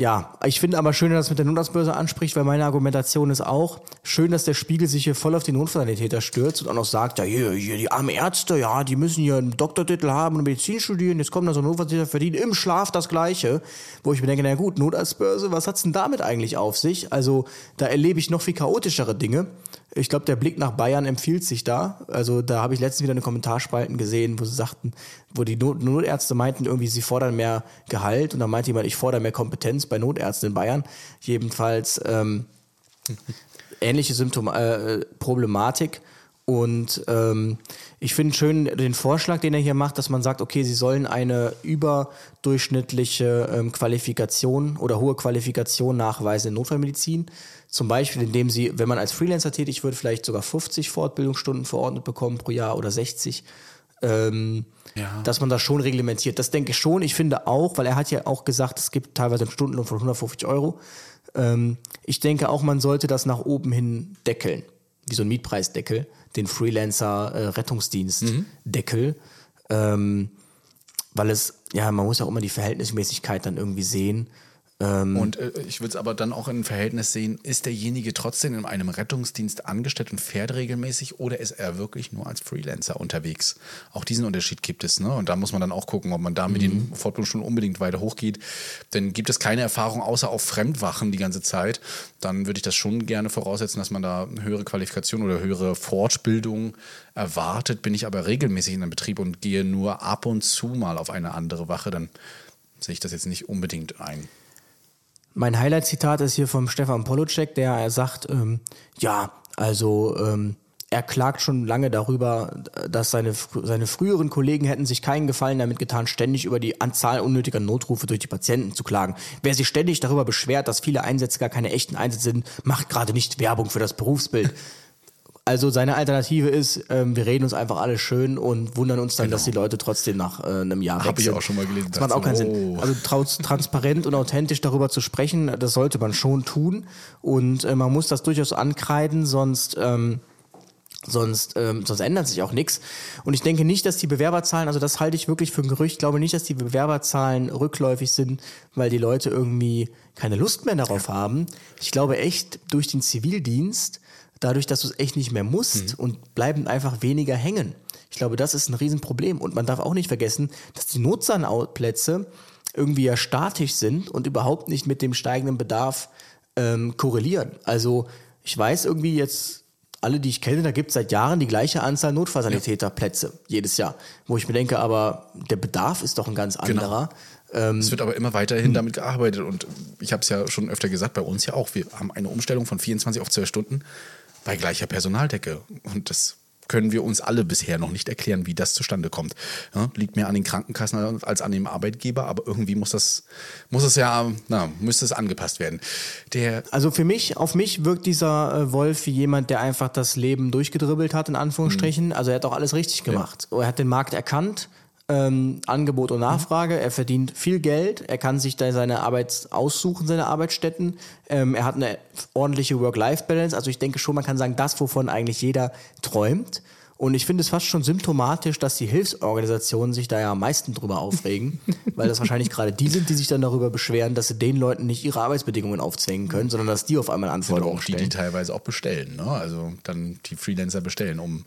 Speaker 2: Ja, ich finde aber schön, dass es mit der Notarztbörse anspricht, weil meine Argumentation ist auch, schön, dass der Spiegel sich hier voll auf die Notfallsanitäter stürzt und auch noch sagt, ja, hier, hier, die armen Ärzte, ja, die müssen hier einen Doktortitel haben und Medizin studieren, jetzt kommen da so Notfallsanitäter, verdienen im Schlaf das Gleiche. Wo ich mir denke, na gut, Notarztbörse, was hat's denn damit eigentlich auf sich? Also, da erlebe ich noch viel chaotischere Dinge. Ich glaube, der Blick nach Bayern empfiehlt sich da. Also da habe ich letztens wieder eine Kommentarspalten gesehen, wo sie sagten, wo die Not Notärzte meinten, irgendwie sie fordern mehr Gehalt und dann meinte jemand, ich fordere mehr Kompetenz bei Notärzten in Bayern. Jedenfalls ähm, <laughs> ähnliche Symptom äh, Problematik. Und ähm, ich finde schön den Vorschlag, den er hier macht, dass man sagt, okay, sie sollen eine überdurchschnittliche ähm, Qualifikation oder hohe Qualifikation nachweisen in Notfallmedizin. Zum Beispiel, indem sie, wenn man als Freelancer tätig wird, vielleicht sogar 50 Fortbildungsstunden verordnet bekommen pro Jahr oder 60. Ähm,
Speaker 1: Ja.
Speaker 2: dass man das schon reglementiert. Das denke ich schon. Ich finde auch, weil er hat ja auch gesagt, es gibt teilweise einen Stundenlohn von 150 Euro. Ähm, ich denke auch, man sollte das nach oben hin deckeln. Wie so ein Mietpreisdeckel, den Freelancer-Rettungsdienst-Deckel. Ähm, weil es, ja, man muss ja auch immer die Verhältnismäßigkeit dann irgendwie sehen.
Speaker 1: Und äh, ich würde es aber dann auch in Verhältnis sehen, ist derjenige trotzdem in einem Rettungsdienst angestellt und fährt regelmäßig oder ist er wirklich nur als Freelancer unterwegs? Auch diesen Unterschied gibt es. Ne? Und da muss man dann auch gucken, ob man da mit den Fortbildungsstunden unbedingt weiter hochgeht. Denn gibt es keine Erfahrung außer auf Fremdwachen die ganze Zeit, dann würde ich das schon gerne voraussetzen, dass man da höhere Qualifikation oder höhere Fortbildung erwartet. Bin ich aber regelmäßig in einem Betrieb und gehe nur ab und zu mal auf eine andere Wache, dann sehe ich das jetzt nicht unbedingt ein.
Speaker 2: Mein Highlight-Zitat ist hier vom Stefan Polocek, der er sagt, ähm, ja, also ähm, er klagt schon lange darüber, dass seine, seine früheren Kollegen hätten sich keinen Gefallen damit getan, ständig über die Anzahl unnötiger Notrufe durch die Patienten zu klagen. Wer sich ständig darüber beschwert, dass viele Einsätze gar keine echten Einsätze sind, macht gerade nicht Werbung für das Berufsbild. Also seine Alternative ist, ähm, wir reden uns einfach alle schön und wundern uns dann, dass die Leute trotzdem nach äh, einem Jahr
Speaker 1: Hab
Speaker 2: weg
Speaker 1: ich
Speaker 2: sind.
Speaker 1: auch schon mal gelesen,
Speaker 2: Das macht auch keinen
Speaker 1: so,
Speaker 2: Sinn.
Speaker 1: oh.
Speaker 2: Also trans transparent und authentisch darüber zu sprechen, das sollte man schon tun. Und äh, man muss das durchaus ankreiden, sonst... Ähm, Sonst, ähm, sonst ändert sich auch nichts. Und ich denke nicht, dass die Bewerberzahlen, also das halte ich wirklich für ein Gerücht, ich glaube nicht, dass die Bewerberzahlen rückläufig sind, weil die Leute irgendwie keine Lust mehr darauf haben. Ich glaube echt, durch den Zivildienst, dadurch, dass du es echt nicht mehr musst und bleiben einfach weniger hängen. Ich glaube, das ist ein Riesenproblem. Und man darf auch nicht vergessen, dass die Notsanplätze irgendwie ja statisch sind und überhaupt nicht mit dem steigenden Bedarf ähm, korrelieren. Also ich weiß irgendwie jetzt, alle, die ich kenne, da gibt es seit Jahren die gleiche Anzahl Notfallsanitäterplätze jedes Jahr. Wo ich mir denke, aber der Bedarf ist doch ein ganz anderer.
Speaker 1: es wird aber immer weiterhin damit gearbeitet und ich habe es ja schon öfter gesagt, bei uns ja auch. Wir haben eine Umstellung von 24 auf 12 Stunden bei gleicher Personaldecke und das können wir uns alle bisher noch nicht erklären, wie das zustande kommt. Ja, liegt mehr an den Krankenkassen als an dem Arbeitgeber, aber irgendwie muss das, muss es ja, na, müsste es angepasst werden. Der,
Speaker 2: Also für mich, auf mich wirkt dieser äh, Wolf wie jemand, der einfach das Leben durchgedribbelt hat, in Anführungsstrichen. Also er hat auch alles richtig gemacht. Er hat den Markt erkannt, ähm, Angebot und Nachfrage. Er verdient viel Geld. Er kann sich da seine Arbeit aussuchen, seine Arbeitsstätten. Ähm, er hat eine ordentliche Work-Life-Balance. Also ich denke schon, man kann sagen, das, wovon eigentlich jeder träumt. Und ich finde es fast schon symptomatisch, dass die Hilfsorganisationen sich da ja am meisten drüber <laughs> aufregen, weil das wahrscheinlich gerade die sind, die sich dann darüber beschweren, dass sie den Leuten nicht ihre Arbeitsbedingungen aufzwingen können, sondern dass die auf einmal
Speaker 1: sind
Speaker 2: Anforderungen
Speaker 1: auch die, die
Speaker 2: stellen.
Speaker 1: teilweise auch bestellen, ne? Also dann die Freelancer bestellen, um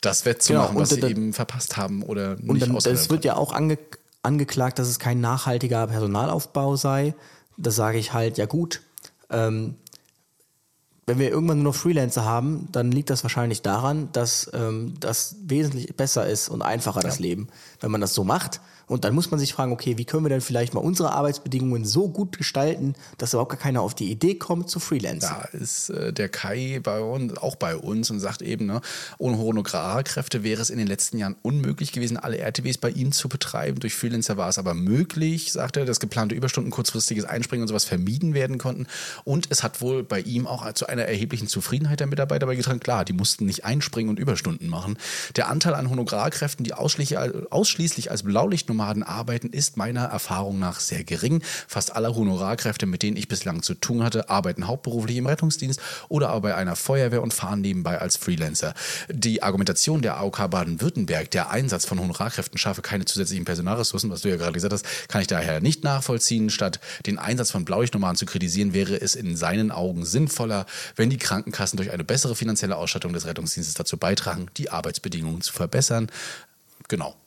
Speaker 1: das
Speaker 2: Genau,
Speaker 1: wettzumachen,
Speaker 2: und
Speaker 1: was sie eben verpasst haben oder nicht
Speaker 2: Und dann, es wird ja auch ange, angeklagt, dass es kein nachhaltiger Personalaufbau sei. Da sage ich halt, ja gut, ähm, wenn wir irgendwann nur noch Freelancer haben, dann liegt das wahrscheinlich daran, dass ähm, das wesentlich besser ist und einfacher das Leben, wenn man das so macht. Und dann muss man sich fragen, okay, wie können wir denn vielleicht mal unsere Arbeitsbedingungen so gut gestalten, dass überhaupt gar keiner auf die Idee kommt zu Freelancen.
Speaker 1: Da ist äh, der Kai bei uns, auch bei uns und sagt eben, ne, ohne Honorarkräfte wäre es in den letzten Jahren unmöglich gewesen, alle RTWs bei ihm zu betreiben. Durch Freelancer war es aber möglich, sagt er, dass geplante Überstunden, kurzfristiges Einspringen und sowas vermieden werden konnten. Und es hat wohl bei ihm auch zu einer erheblichen Zufriedenheit der Mitarbeiter beigetragen. Klar, die mussten nicht einspringen und Überstunden machen. Der Anteil an Honorarkräften, die ausschließlich, als Blaulichtnomaden arbeiten, ist meiner Erfahrung nach sehr gering. Fast alle Honorarkräfte, mit denen ich bislang zu tun hatte, arbeiten hauptberuflich im Rettungsdienst oder aber bei einer Feuerwehr und fahren nebenbei als Freelancer. Die Argumentation der AOK Baden-Württemberg, der Einsatz von Honorarkräften schaffe keine zusätzlichen Personalressourcen, was du ja gerade gesagt hast, kann ich daher nicht nachvollziehen. Statt den Einsatz von Blaulichtnomaden zu kritisieren, wäre es in seinen Augen sinnvoller, wenn die Krankenkassen durch eine bessere finanzielle Ausstattung des Rettungsdienstes dazu beitragen, die Arbeitsbedingungen zu verbessern. Genau.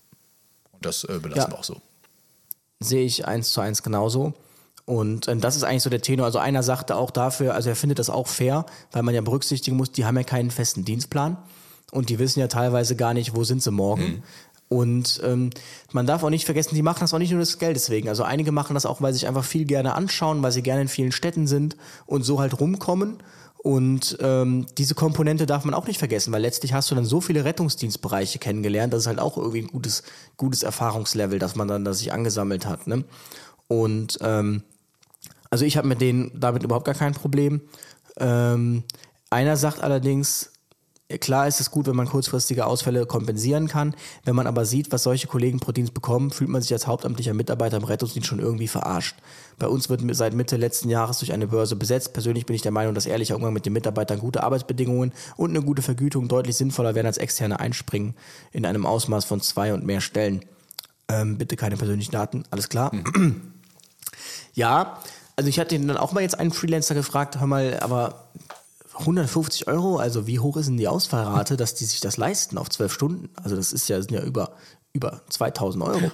Speaker 1: Das äh, belassen
Speaker 2: Ja.
Speaker 1: wir auch so.
Speaker 2: sehe ich eins zu eins genauso. Und ähm, das ist eigentlich so der Tenor. Also einer sagte auch dafür, also er findet das auch fair, weil man ja berücksichtigen muss, die haben ja keinen festen Dienstplan und die wissen ja teilweise gar nicht, wo sind sie morgen. Und ähm, man darf auch nicht vergessen, die machen das auch nicht nur des Geldes wegen. Also einige machen das auch, weil sie sich einfach viel gerne anschauen, weil sie gerne in vielen Städten sind und so halt rumkommen. Und ähm, diese Komponente darf man auch nicht vergessen, weil letztlich hast du dann so viele Rettungsdienstbereiche kennengelernt, das ist halt auch irgendwie ein gutes, gutes Erfahrungslevel, das man dann da sich angesammelt hat. Ne? Und ähm, also ich habe mit denen damit überhaupt gar kein Problem. Ähm, einer sagt allerdings, klar ist es gut, wenn man kurzfristige Ausfälle kompensieren kann. Wenn man aber sieht, was solche Kollegen pro Dienst bekommen, fühlt man sich als hauptamtlicher Mitarbeiter im Rettungsdienst schon irgendwie verarscht. Bei uns wird seit Mitte letzten Jahres durch eine Börse besetzt. Persönlich bin ich der Meinung, dass ehrlicher Umgang mit den Mitarbeitern, gute Arbeitsbedingungen und eine gute Vergütung deutlich sinnvoller wären als externe Einspringen in einem Ausmaß von zwei und mehr Stellen. Ähm, bitte keine persönlichen Daten, alles klar. <clears throat> Ja, also ich hatte dann auch mal jetzt einen Freelancer gefragt, hör mal, aber 150 Euro, also wie hoch ist denn die Ausfallrate, dass die sich das leisten auf zwölf Stunden? Also das ist ja, sind ja über, über 2000 Euro.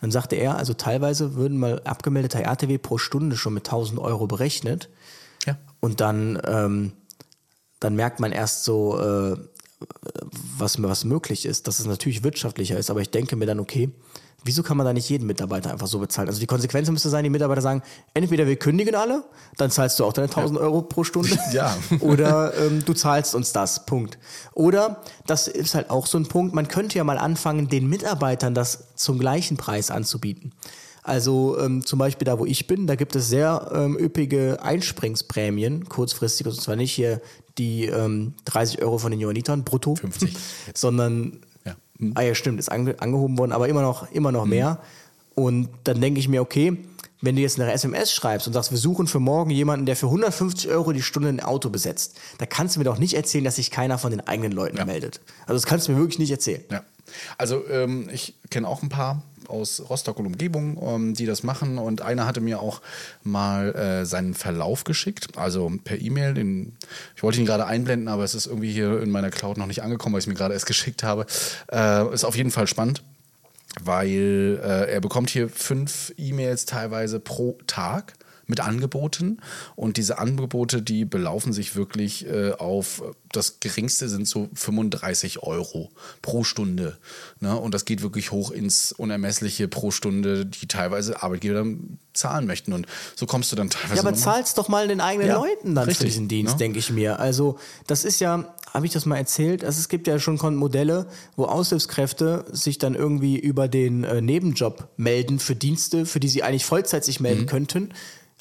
Speaker 2: Dann sagte er, also teilweise würden mal abgemeldeter RTW pro Stunde schon mit 1000 Euro berechnet.
Speaker 1: Ja.
Speaker 2: Und dann, ähm, dann merkt man erst so, äh, was, was möglich ist, dass es natürlich wirtschaftlicher ist. Aber ich denke mir dann, okay, wieso kann man da nicht jeden Mitarbeiter einfach so bezahlen? Also die Konsequenz müsste sein, die Mitarbeiter sagen, entweder wir kündigen alle, dann zahlst du auch deine 1000 Euro pro Stunde. <laughs>
Speaker 1: Ja. <laughs>
Speaker 2: Oder ähm, du zahlst uns das, Punkt. Oder, das ist halt auch so ein Punkt, man könnte ja mal anfangen, den Mitarbeitern das zum gleichen Preis anzubieten. Also ähm, zum Beispiel da, wo ich bin, da gibt es sehr ähm, üppige Einspringsprämien, kurzfristig, und zwar nicht hier die ähm, 30 Euro von den Johannitern brutto,
Speaker 1: 50 <laughs>
Speaker 2: sondern,
Speaker 1: Ja.
Speaker 2: ah ja stimmt, ist ange angehoben worden, aber immer noch, immer noch mehr. Und dann denke ich mir, okay, wenn du jetzt eine SMS schreibst und sagst, wir suchen für morgen jemanden, der für 150 Euro die Stunde ein Auto besetzt, da kannst du mir doch nicht erzählen, dass sich keiner von den eigenen Leuten meldet. Also das kannst du mir wirklich nicht erzählen.
Speaker 1: Ja. Also ähm, ich kenne auch ein paar aus Rostock und Umgebung, ähm, die das machen. Und einer hatte mir auch mal äh, seinen Verlauf geschickt, also per E-Mail. Ich wollte ihn gerade einblenden, aber es ist irgendwie hier in meiner Cloud noch nicht angekommen, weil ich es mir gerade erst geschickt habe. Äh, ist auf jeden Fall spannend, weil äh, er bekommt hier fünf E-Mails teilweise pro Tag mit Angeboten und diese Angebote, die belaufen sich wirklich äh, auf das geringste sind so 35 Euro pro Stunde. Ne? Und das geht wirklich hoch ins Unermessliche pro Stunde, die teilweise Arbeitgeber dann zahlen möchten. Und so kommst du dann teilweise.
Speaker 2: Ja, aber zahlst doch mal den eigenen
Speaker 1: Ja,
Speaker 2: Leuten dann für
Speaker 1: richtig,
Speaker 2: diesen Dienst,
Speaker 1: ne?
Speaker 2: denke ich mir. Also, das ist ja, habe ich das mal erzählt? Also, es gibt ja schon Modelle, wo Aushilfskräfte sich dann irgendwie über den äh, Nebenjob melden für Dienste, für die sie eigentlich Vollzeit sich
Speaker 1: Mhm.
Speaker 2: melden könnten.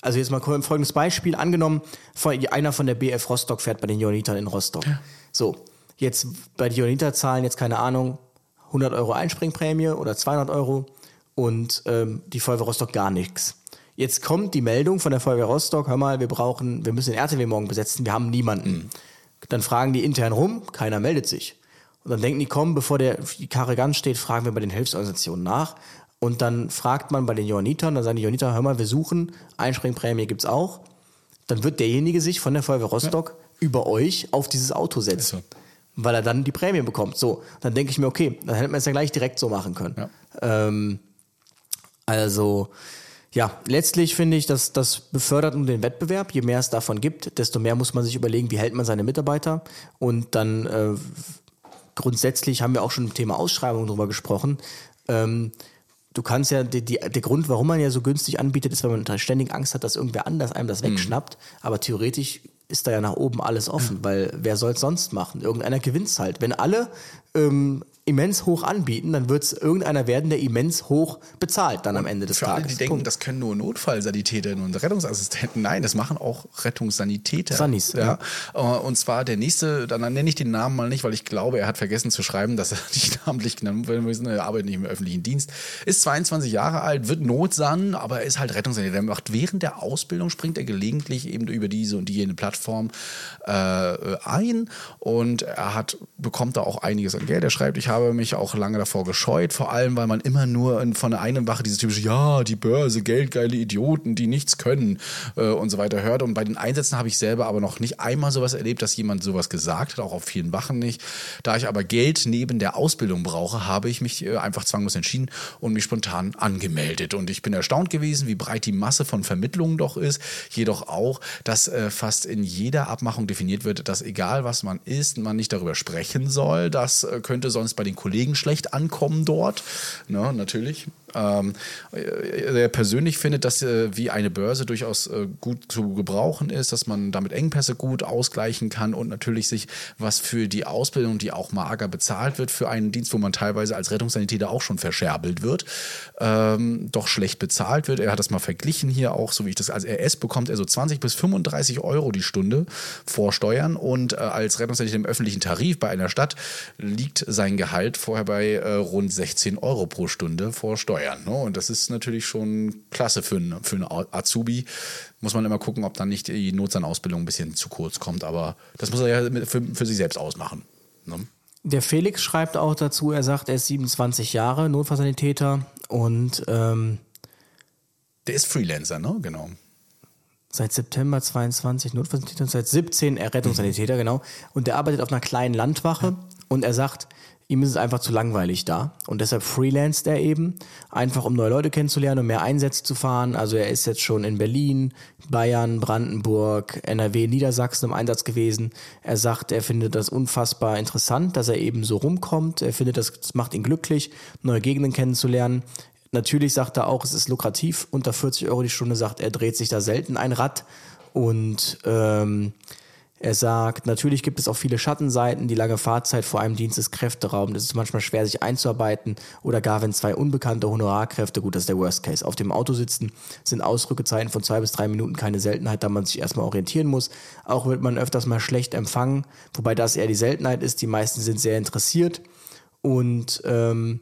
Speaker 2: Also jetzt mal folgendes Beispiel. Angenommen, einer von der BF Rostock fährt bei den Johannitern in Rostock. So, jetzt bei den Johanniter zahlen jetzt, keine Ahnung, 100 Euro Einspringprämie oder 200 Euro und ähm, die Feuerwehr Rostock gar nichts. Jetzt kommt die Meldung von der Feuerwehr Rostock, hör mal, wir brauchen, wir müssen den RTW morgen besetzen, wir haben niemanden. Dann fragen die intern rum, keiner meldet sich. Und dann denken die, komm, bevor der, die Karre ganz steht, fragen wir bei den Hilfsorganisationen nach. Und dann fragt man bei den Johannitern, dann sagen die Johanniter, hör mal, wir suchen, Einspringprämie gibt's auch. Dann wird derjenige sich von der Feuerwehr Rostock über euch auf dieses Auto setzen.
Speaker 1: So.
Speaker 2: Weil er dann die Prämie bekommt. So, dann denke ich mir, okay, dann hätte man es ja gleich direkt so machen können.
Speaker 1: Ja.
Speaker 2: Ähm, also, ja, letztlich finde ich, dass das befördert nur den Wettbewerb. Je mehr es davon gibt, desto mehr muss man sich überlegen, wie hält man seine Mitarbeiter. Und dann äh, grundsätzlich haben wir auch schon im Thema Ausschreibung drüber gesprochen. Ähm, du kannst ja, die, die, der Grund, warum man ja so günstig anbietet, ist, weil man ständig Angst hat, dass irgendwer anders einem das wegschnappt. Aber theoretisch ist da ja nach oben alles offen, weil wer soll es sonst machen? Irgendeiner gewinnt's halt. Wenn alle ähm, immens hoch anbieten, dann wird es irgendeiner werden, der immens hoch bezahlt dann am Ende des
Speaker 1: Für alle,
Speaker 2: Tages.
Speaker 1: die denken,
Speaker 2: Punkt.
Speaker 1: das können nur Notfallsanitäterinnen und Rettungsassistenten. Nein, das machen auch Rettungssanitäter.
Speaker 2: Sannis,
Speaker 1: ja. Äh, Und zwar der nächste, dann nenne ich den Namen mal nicht, weil ich glaube, er hat vergessen zu schreiben, dass er <laughs> nicht namentlich genannt wird. Wir sind- Er arbeitet nicht im öffentlichen Dienst. Ist 22 Jahre alt, wird Notsan, aber er ist halt Rettungssanitäter. Er macht während der Ausbildung, springt er gelegentlich eben über diese und die jene Plattform äh, ein und er hat, bekommt da auch einiges an Geld. Er schreibt, ich habe mich auch lange davor gescheut, vor allem, weil man immer nur in, von der einen Wache diese typische, ja, die Börse, geldgeile Idioten, die nichts können äh, und so weiter hört. Und bei den Einsätzen habe ich selber aber noch nicht einmal sowas erlebt, dass jemand sowas gesagt hat, auch auf vielen Wachen nicht. Da ich aber Geld neben der Ausbildung brauche, habe ich mich äh, einfach zwanglos entschieden und mich spontan angemeldet. Und ich bin erstaunt gewesen, wie breit die Masse von Vermittlungen doch ist, jedoch auch, dass äh, fast in jeder Abmachung definiert wird, dass egal was man ist, man nicht darüber sprechen soll. Das äh, könnte sonst bei den Kollegen schlecht ankommen dort. Ne, natürlich. Ähm, äh, er persönlich findet, dass äh, wie eine Börse durchaus äh, gut zu gebrauchen ist, dass man damit Engpässe gut ausgleichen kann und natürlich sich was für die Ausbildung, die auch mager bezahlt wird, für einen Dienst, wo man teilweise als Rettungssanitäter auch schon verscherbelt wird, ähm, doch schlecht bezahlt wird. Er hat das mal verglichen hier auch, so wie ich das als RS bekommt, er so 20 bis 35 Euro die Stunde vor Steuern und äh, als Rettungssanitäter im öffentlichen Tarif bei einer Stadt liegt sein Gehalt vorher bei äh, rund 16 Euro pro Stunde vor Steuern. Ne? Und das ist natürlich schon klasse für einen für einen Azubi. Muss man immer gucken, ob dann nicht die Notsanausbildung ein bisschen zu kurz kommt, aber das muss er ja für, für sich selbst ausmachen. Ne?
Speaker 2: Der Felix schreibt auch dazu, er sagt, er ist 27 Jahre, Notfallsanitäter und ähm,
Speaker 1: Der ist Freelancer, ne? Genau.
Speaker 2: seit September 22 Notfallsanitäter und seit 17 er Rettungssanitäter, genau. Und der arbeitet auf einer kleinen Landwache und er sagt, ihm ist es einfach zu langweilig da. Und deshalb freelanced er eben, einfach um neue Leute kennenzulernen und mehr Einsätze zu fahren. Also er ist jetzt schon in Berlin, Bayern, Brandenburg, NRW, Niedersachsen im Einsatz gewesen. Er sagt, er findet das unfassbar interessant, dass er eben so rumkommt. Er findet, das, das macht ihn glücklich, neue Gegenden kennenzulernen. Natürlich sagt er auch, es ist lukrativ. Unter 40 Euro die Stunde sagt er, dreht sich da selten ein Rad. Und ähm, er sagt, natürlich gibt es auch viele Schattenseiten. Die lange Fahrzeit vor einem Dienst ist kräfteraubend. Es ist manchmal schwer, sich einzuarbeiten. Oder gar wenn zwei unbekannte Honorarkräfte, gut, das ist der Worst Case, auf dem Auto sitzen, sind Ausrückezeiten von zwei bis drei Minuten keine Seltenheit, da man sich erstmal orientieren muss. Auch wird man öfters mal schlecht empfangen, wobei das eher die Seltenheit ist. Die meisten sind sehr interessiert. Und ähm,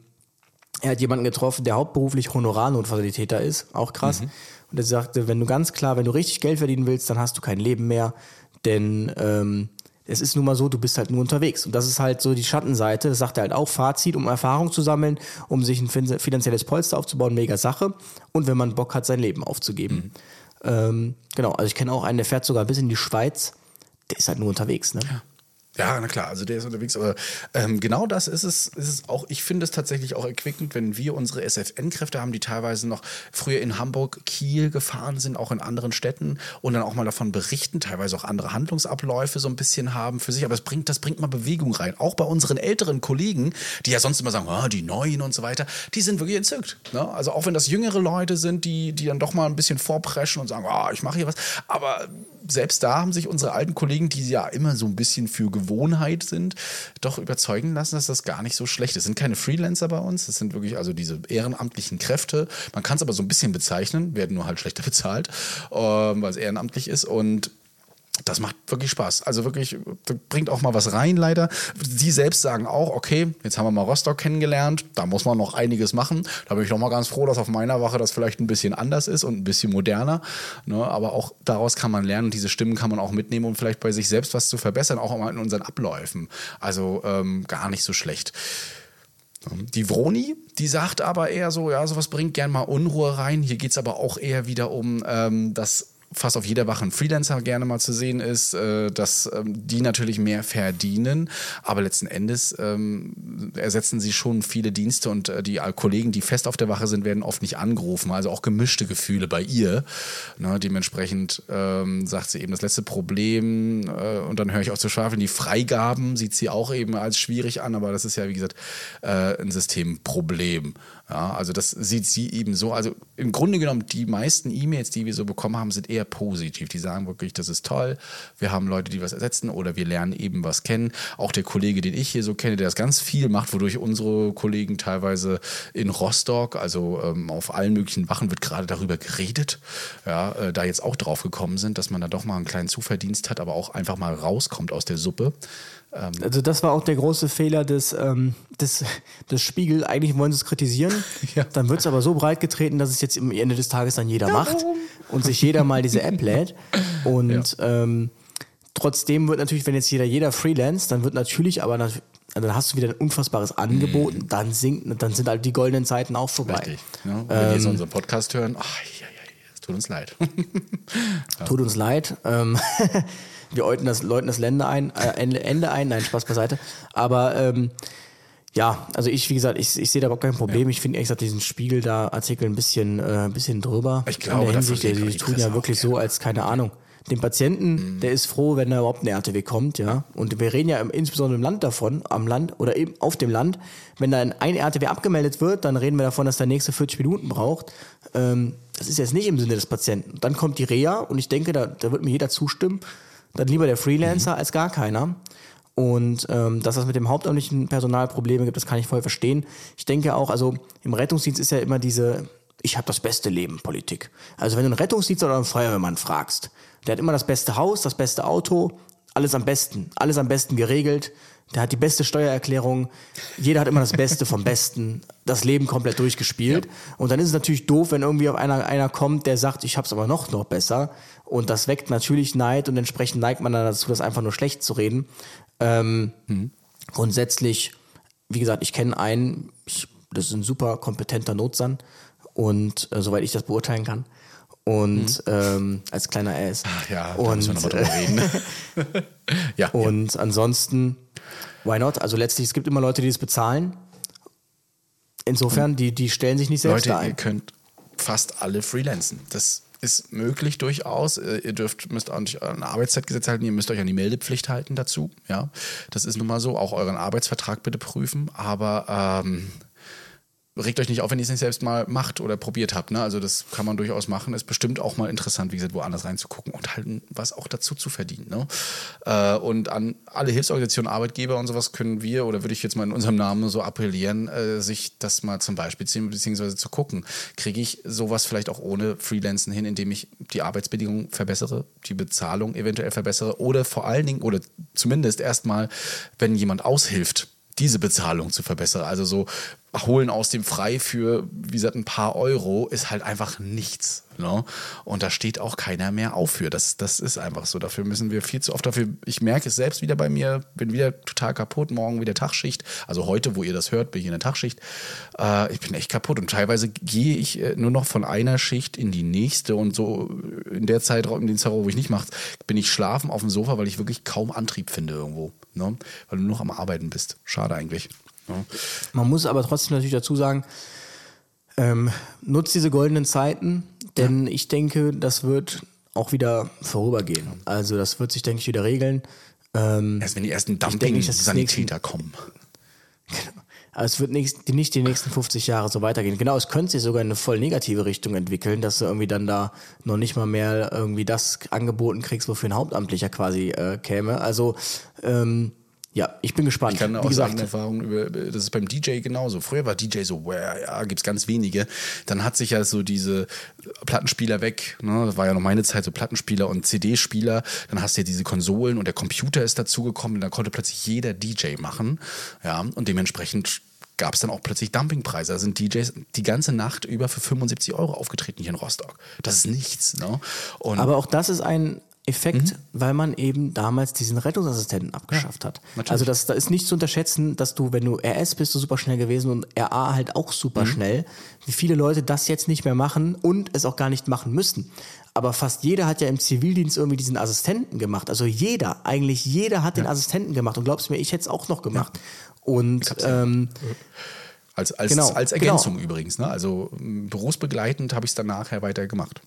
Speaker 2: er hat jemanden getroffen, der hauptberuflich Honorarnotfallsanitäter ist, auch krass. Und er sagte, wenn du ganz klar, wenn du richtig Geld verdienen willst, dann hast du kein Leben mehr, denn ähm, es ist nun mal so, du bist halt nur unterwegs. Und das ist halt so die Schattenseite. Das sagt er halt auch, Fazit, um Erfahrung zu sammeln, um sich ein fin- finanzielles Polster aufzubauen, mega Sache. Und wenn man Bock hat, sein Leben aufzugeben. Ähm, genau, also ich kenne auch einen, der fährt sogar bis in die Schweiz. Der ist halt nur unterwegs, ne?
Speaker 1: Ja, na klar, also der ist unterwegs, aber ähm, genau das ist es, ist es auch. Ich finde es tatsächlich auch erquickend, wenn wir unsere SFN-Kräfte haben, die teilweise noch früher in Hamburg, Kiel gefahren sind, auch in anderen Städten und dann auch mal davon berichten, teilweise auch andere Handlungsabläufe so ein bisschen haben für sich. Aber es bringt, das bringt mal Bewegung rein. Auch bei unseren älteren Kollegen, die ja sonst immer sagen, ah, die Neuen und so weiter, die sind wirklich entzückt. Ne? Also auch wenn das jüngere Leute sind, die, die dann doch mal ein bisschen vorpreschen und sagen, ah, ich mache hier was. Aber selbst da haben sich unsere alten Kollegen, die ja immer so ein bisschen für Gewohnheit sind, doch überzeugen lassen, dass das gar nicht so schlecht ist. Es sind keine Freelancer bei uns, es sind wirklich also diese ehrenamtlichen Kräfte. Man kann es aber so ein bisschen bezeichnen, werden nur halt schlechter bezahlt, ähm, weil es ehrenamtlich ist und das macht wirklich Spaß. Also wirklich, bringt auch mal was rein, leider. Sie selbst sagen auch, okay, jetzt haben wir mal Rostock kennengelernt, da muss man noch einiges machen. Da bin ich noch mal ganz froh, dass auf meiner Wache das vielleicht ein bisschen anders ist und ein bisschen moderner. Ne? Aber auch daraus kann man lernen, diese Stimmen kann man auch mitnehmen, um vielleicht bei sich selbst was zu verbessern, auch mal in unseren Abläufen. Also ähm, gar nicht so schlecht. Die Vroni, die sagt aber eher so, ja, sowas bringt gern mal Unruhe rein. Hier geht es aber auch eher wieder um ähm, das fast auf jeder Wache ein Freelancer gerne mal zu sehen ist, äh, dass ähm, die natürlich mehr verdienen, aber letzten Endes ähm, ersetzen sie schon viele Dienste und äh, die Kollegen, die fest auf der Wache sind, werden oft nicht angerufen, also auch gemischte Gefühle bei ihr. Ne, dementsprechend ähm, sagt sie eben das letzte Problem äh, und dann höre ich auch zu schwafeln, die Freigaben sieht sie auch eben als schwierig an, aber das ist ja wie gesagt äh, ein Systemproblem. Ja, also das sieht sie eben so. Also im Grunde genommen, die meisten E-Mails, die wir so bekommen haben, sind eher positiv. Die sagen wirklich, das ist toll. Wir haben Leute, die was ersetzen oder wir lernen eben was kennen. Auch der Kollege, den ich hier so kenne, der das ganz viel macht, wodurch unsere Kollegen teilweise in Rostock, also ähm, auf allen möglichen Wachen wird gerade darüber geredet, ja, äh, da jetzt auch drauf gekommen sind, dass man da doch mal einen kleinen Zuverdienst hat, aber auch einfach mal rauskommt aus der Suppe.
Speaker 2: Ähm, also das war auch der große Fehler des, ähm, des, des Spiegel. Eigentlich wollen sie es kritisieren. <laughs> Ja. Dann wird es aber so breit getreten, dass es jetzt am Ende des Tages dann jeder macht und sich jeder mal diese App lädt. Und ja. ähm, trotzdem wird natürlich, wenn jetzt jeder jeder Freelance, dann wird natürlich aber also dann hast du wieder ein unfassbares Angebot, mhm. dann sinkt, dann sind halt die goldenen Zeiten auch vorbei. Richtig.
Speaker 1: Ja, wenn ähm, wir jetzt unseren Podcast hören, ach, ja, ja, es tut uns leid. <laughs>
Speaker 2: Tut uns leid. Ähm, <laughs> wir läuten das, läuten das Ende ein, äh, Ende ein, nein, Spaß beiseite. Aber ähm, ja, also ich, wie gesagt, ich, ich sehe da überhaupt kein Problem. Ja. Ich finde ehrlich gesagt diesen Spiegel da Artikel ein bisschen, äh, ein bisschen drüber.
Speaker 1: Ich glaube,
Speaker 2: in der Hinsicht, die, die tun ja wirklich so, als keine Ahnung. Dem Patienten, mhm. der ist froh, wenn da überhaupt eine RTW kommt, ja. Und wir reden ja insbesondere im Land davon, am Land oder eben auf dem Land, wenn da ein RTW abgemeldet wird, dann reden wir davon, dass der nächste 40 Minuten braucht. Ähm, das ist jetzt nicht im Sinne des Patienten. Dann kommt die Reha und ich denke, da, da wird mir jeder zustimmen dann lieber der Freelancer mhm. als gar keiner. Und ähm, dass das mit dem hauptamtlichen Personal Probleme gibt, das kann ich voll verstehen. Ich denke auch, also im Rettungsdienst ist ja immer diese ich habe das beste Leben Politik. Also wenn du einen Rettungsdienst oder einen Feuerwehrmann fragst, der hat immer das beste Haus, das beste Auto, alles am besten, alles am besten geregelt. Der hat die beste Steuererklärung. Jeder hat immer das Beste vom Besten. Das Leben komplett durchgespielt. Ja. Und dann ist es natürlich doof, wenn irgendwie auf einer, einer kommt, der sagt, ich hab's aber noch, noch besser. Und das weckt natürlich Neid und entsprechend neigt man dann dazu, das einfach nur schlecht zu reden. Ähm, mhm. Grundsätzlich, wie gesagt, ich kenne einen, ich, das ist ein super kompetenter Notsan und äh, soweit ich das beurteilen kann. Und mhm. ähm, als kleiner Ass.
Speaker 1: Ach ja,
Speaker 2: da und, müssen wir nochmal reden. <laughs> ja, und ja. ansonsten, why not? Also letztlich, es gibt immer Leute, die das bezahlen. Insofern, die, die stellen sich nicht selbst
Speaker 1: Leute,
Speaker 2: ein.
Speaker 1: ihr könnt fast alle freelancen. Das ist möglich durchaus. Äh, ihr dürft, müsst auch nicht an Arbeitszeitgesetz halten, ihr müsst euch an die Meldepflicht halten dazu. Ja, das ist nun mal so. Auch euren Arbeitsvertrag bitte prüfen. Aber ähm, regt euch nicht auf, wenn ihr es nicht selbst mal macht oder probiert habt. Ne? Also das kann man durchaus machen. Ist bestimmt auch mal interessant, wie gesagt, woanders reinzugucken und halt was auch dazu zu verdienen. Ne? Äh, und an alle Hilfsorganisationen, Arbeitgeber und sowas können wir, oder würde ich jetzt mal in unserem Namen so appellieren, äh, sich das mal zum Beispiel beziehungsweise zu gucken. Kriege ich sowas vielleicht auch ohne Freelancen hin, indem ich die Arbeitsbedingungen verbessere, die Bezahlung eventuell verbessere oder vor allen Dingen, oder zumindest erstmal, wenn jemand aushilft, diese Bezahlung zu verbessern. Also so holen aus dem Frei für, wie gesagt, ein paar Euro ist halt einfach nichts. Ne? Und da steht auch keiner mehr auf für. Das, das ist einfach so. Dafür müssen wir viel zu oft dafür. Ich merke es selbst wieder bei mir, bin wieder total kaputt. Morgen wieder Tagschicht. Also heute, wo ihr das hört, bin ich in der Tagschicht. Äh, ich bin echt kaputt. Und teilweise gehe ich äh, nur noch von einer Schicht in die nächste. Und so in der Zeit, in den Zeitraum, wo ich nicht mache, bin ich schlafen auf dem Sofa, weil ich wirklich kaum Antrieb finde irgendwo. Ne? Weil du nur noch am Arbeiten bist. Schade eigentlich. Ne?
Speaker 2: Man muss aber trotzdem natürlich dazu sagen, ähm, nutzt diese goldenen Zeiten, denn ich denke, das wird auch wieder vorübergehen. Also das wird sich, denke ich, wieder regeln. Ähm,
Speaker 1: Erst wenn die ersten Dumping-Sanitäter kommen.
Speaker 2: aber es wird nicht, nicht die nächsten 50 Jahre so weitergehen. Genau, es könnte sich sogar in eine voll negative Richtung entwickeln, dass du irgendwie dann da noch nicht mal mehr irgendwie das angeboten kriegst, wofür ein Hauptamtlicher quasi äh, käme. Also ähm, ja, ich bin gespannt.
Speaker 1: Ich kann aus
Speaker 2: gesagt,
Speaker 1: eigener Erfahrung über, das ist beim DJ genauso. Früher war DJ so, wow, ja, gibt's ganz wenige. Dann hat sich ja so diese Plattenspieler weg, ne? das war ja noch meine Zeit, so Plattenspieler und CD-Spieler. Dann hast du ja diese Konsolen und der Computer ist dazugekommen und dann konnte plötzlich jeder DJ machen. Ja, und dementsprechend gab es dann auch plötzlich Dumpingpreise. Da sind DJs die ganze Nacht über für 75 Euro aufgetreten hier in Rostock. Das ist nichts. Ne? Und
Speaker 2: Aber auch das ist ein Effekt, weil man eben damals diesen Rettungsassistenten abgeschafft hat.
Speaker 1: natürlich.
Speaker 2: Also das, da ist nicht zu unterschätzen, dass du, wenn du RS bist, du super schnell gewesen und RA halt auch super schnell, wie viele Leute das jetzt nicht mehr machen und es auch gar nicht machen müssen. Aber fast jeder hat ja im Zivildienst irgendwie diesen Assistenten gemacht. Also jeder, eigentlich jeder hat den Assistenten gemacht. Und glaubst du mir, ich hätte es auch noch gemacht. Und
Speaker 1: ja.
Speaker 2: ähm,
Speaker 1: als, als,
Speaker 2: Genau,
Speaker 1: als Ergänzung übrigens. Ne? Also berufsbegleitend habe ich es dann nachher weiter gemacht.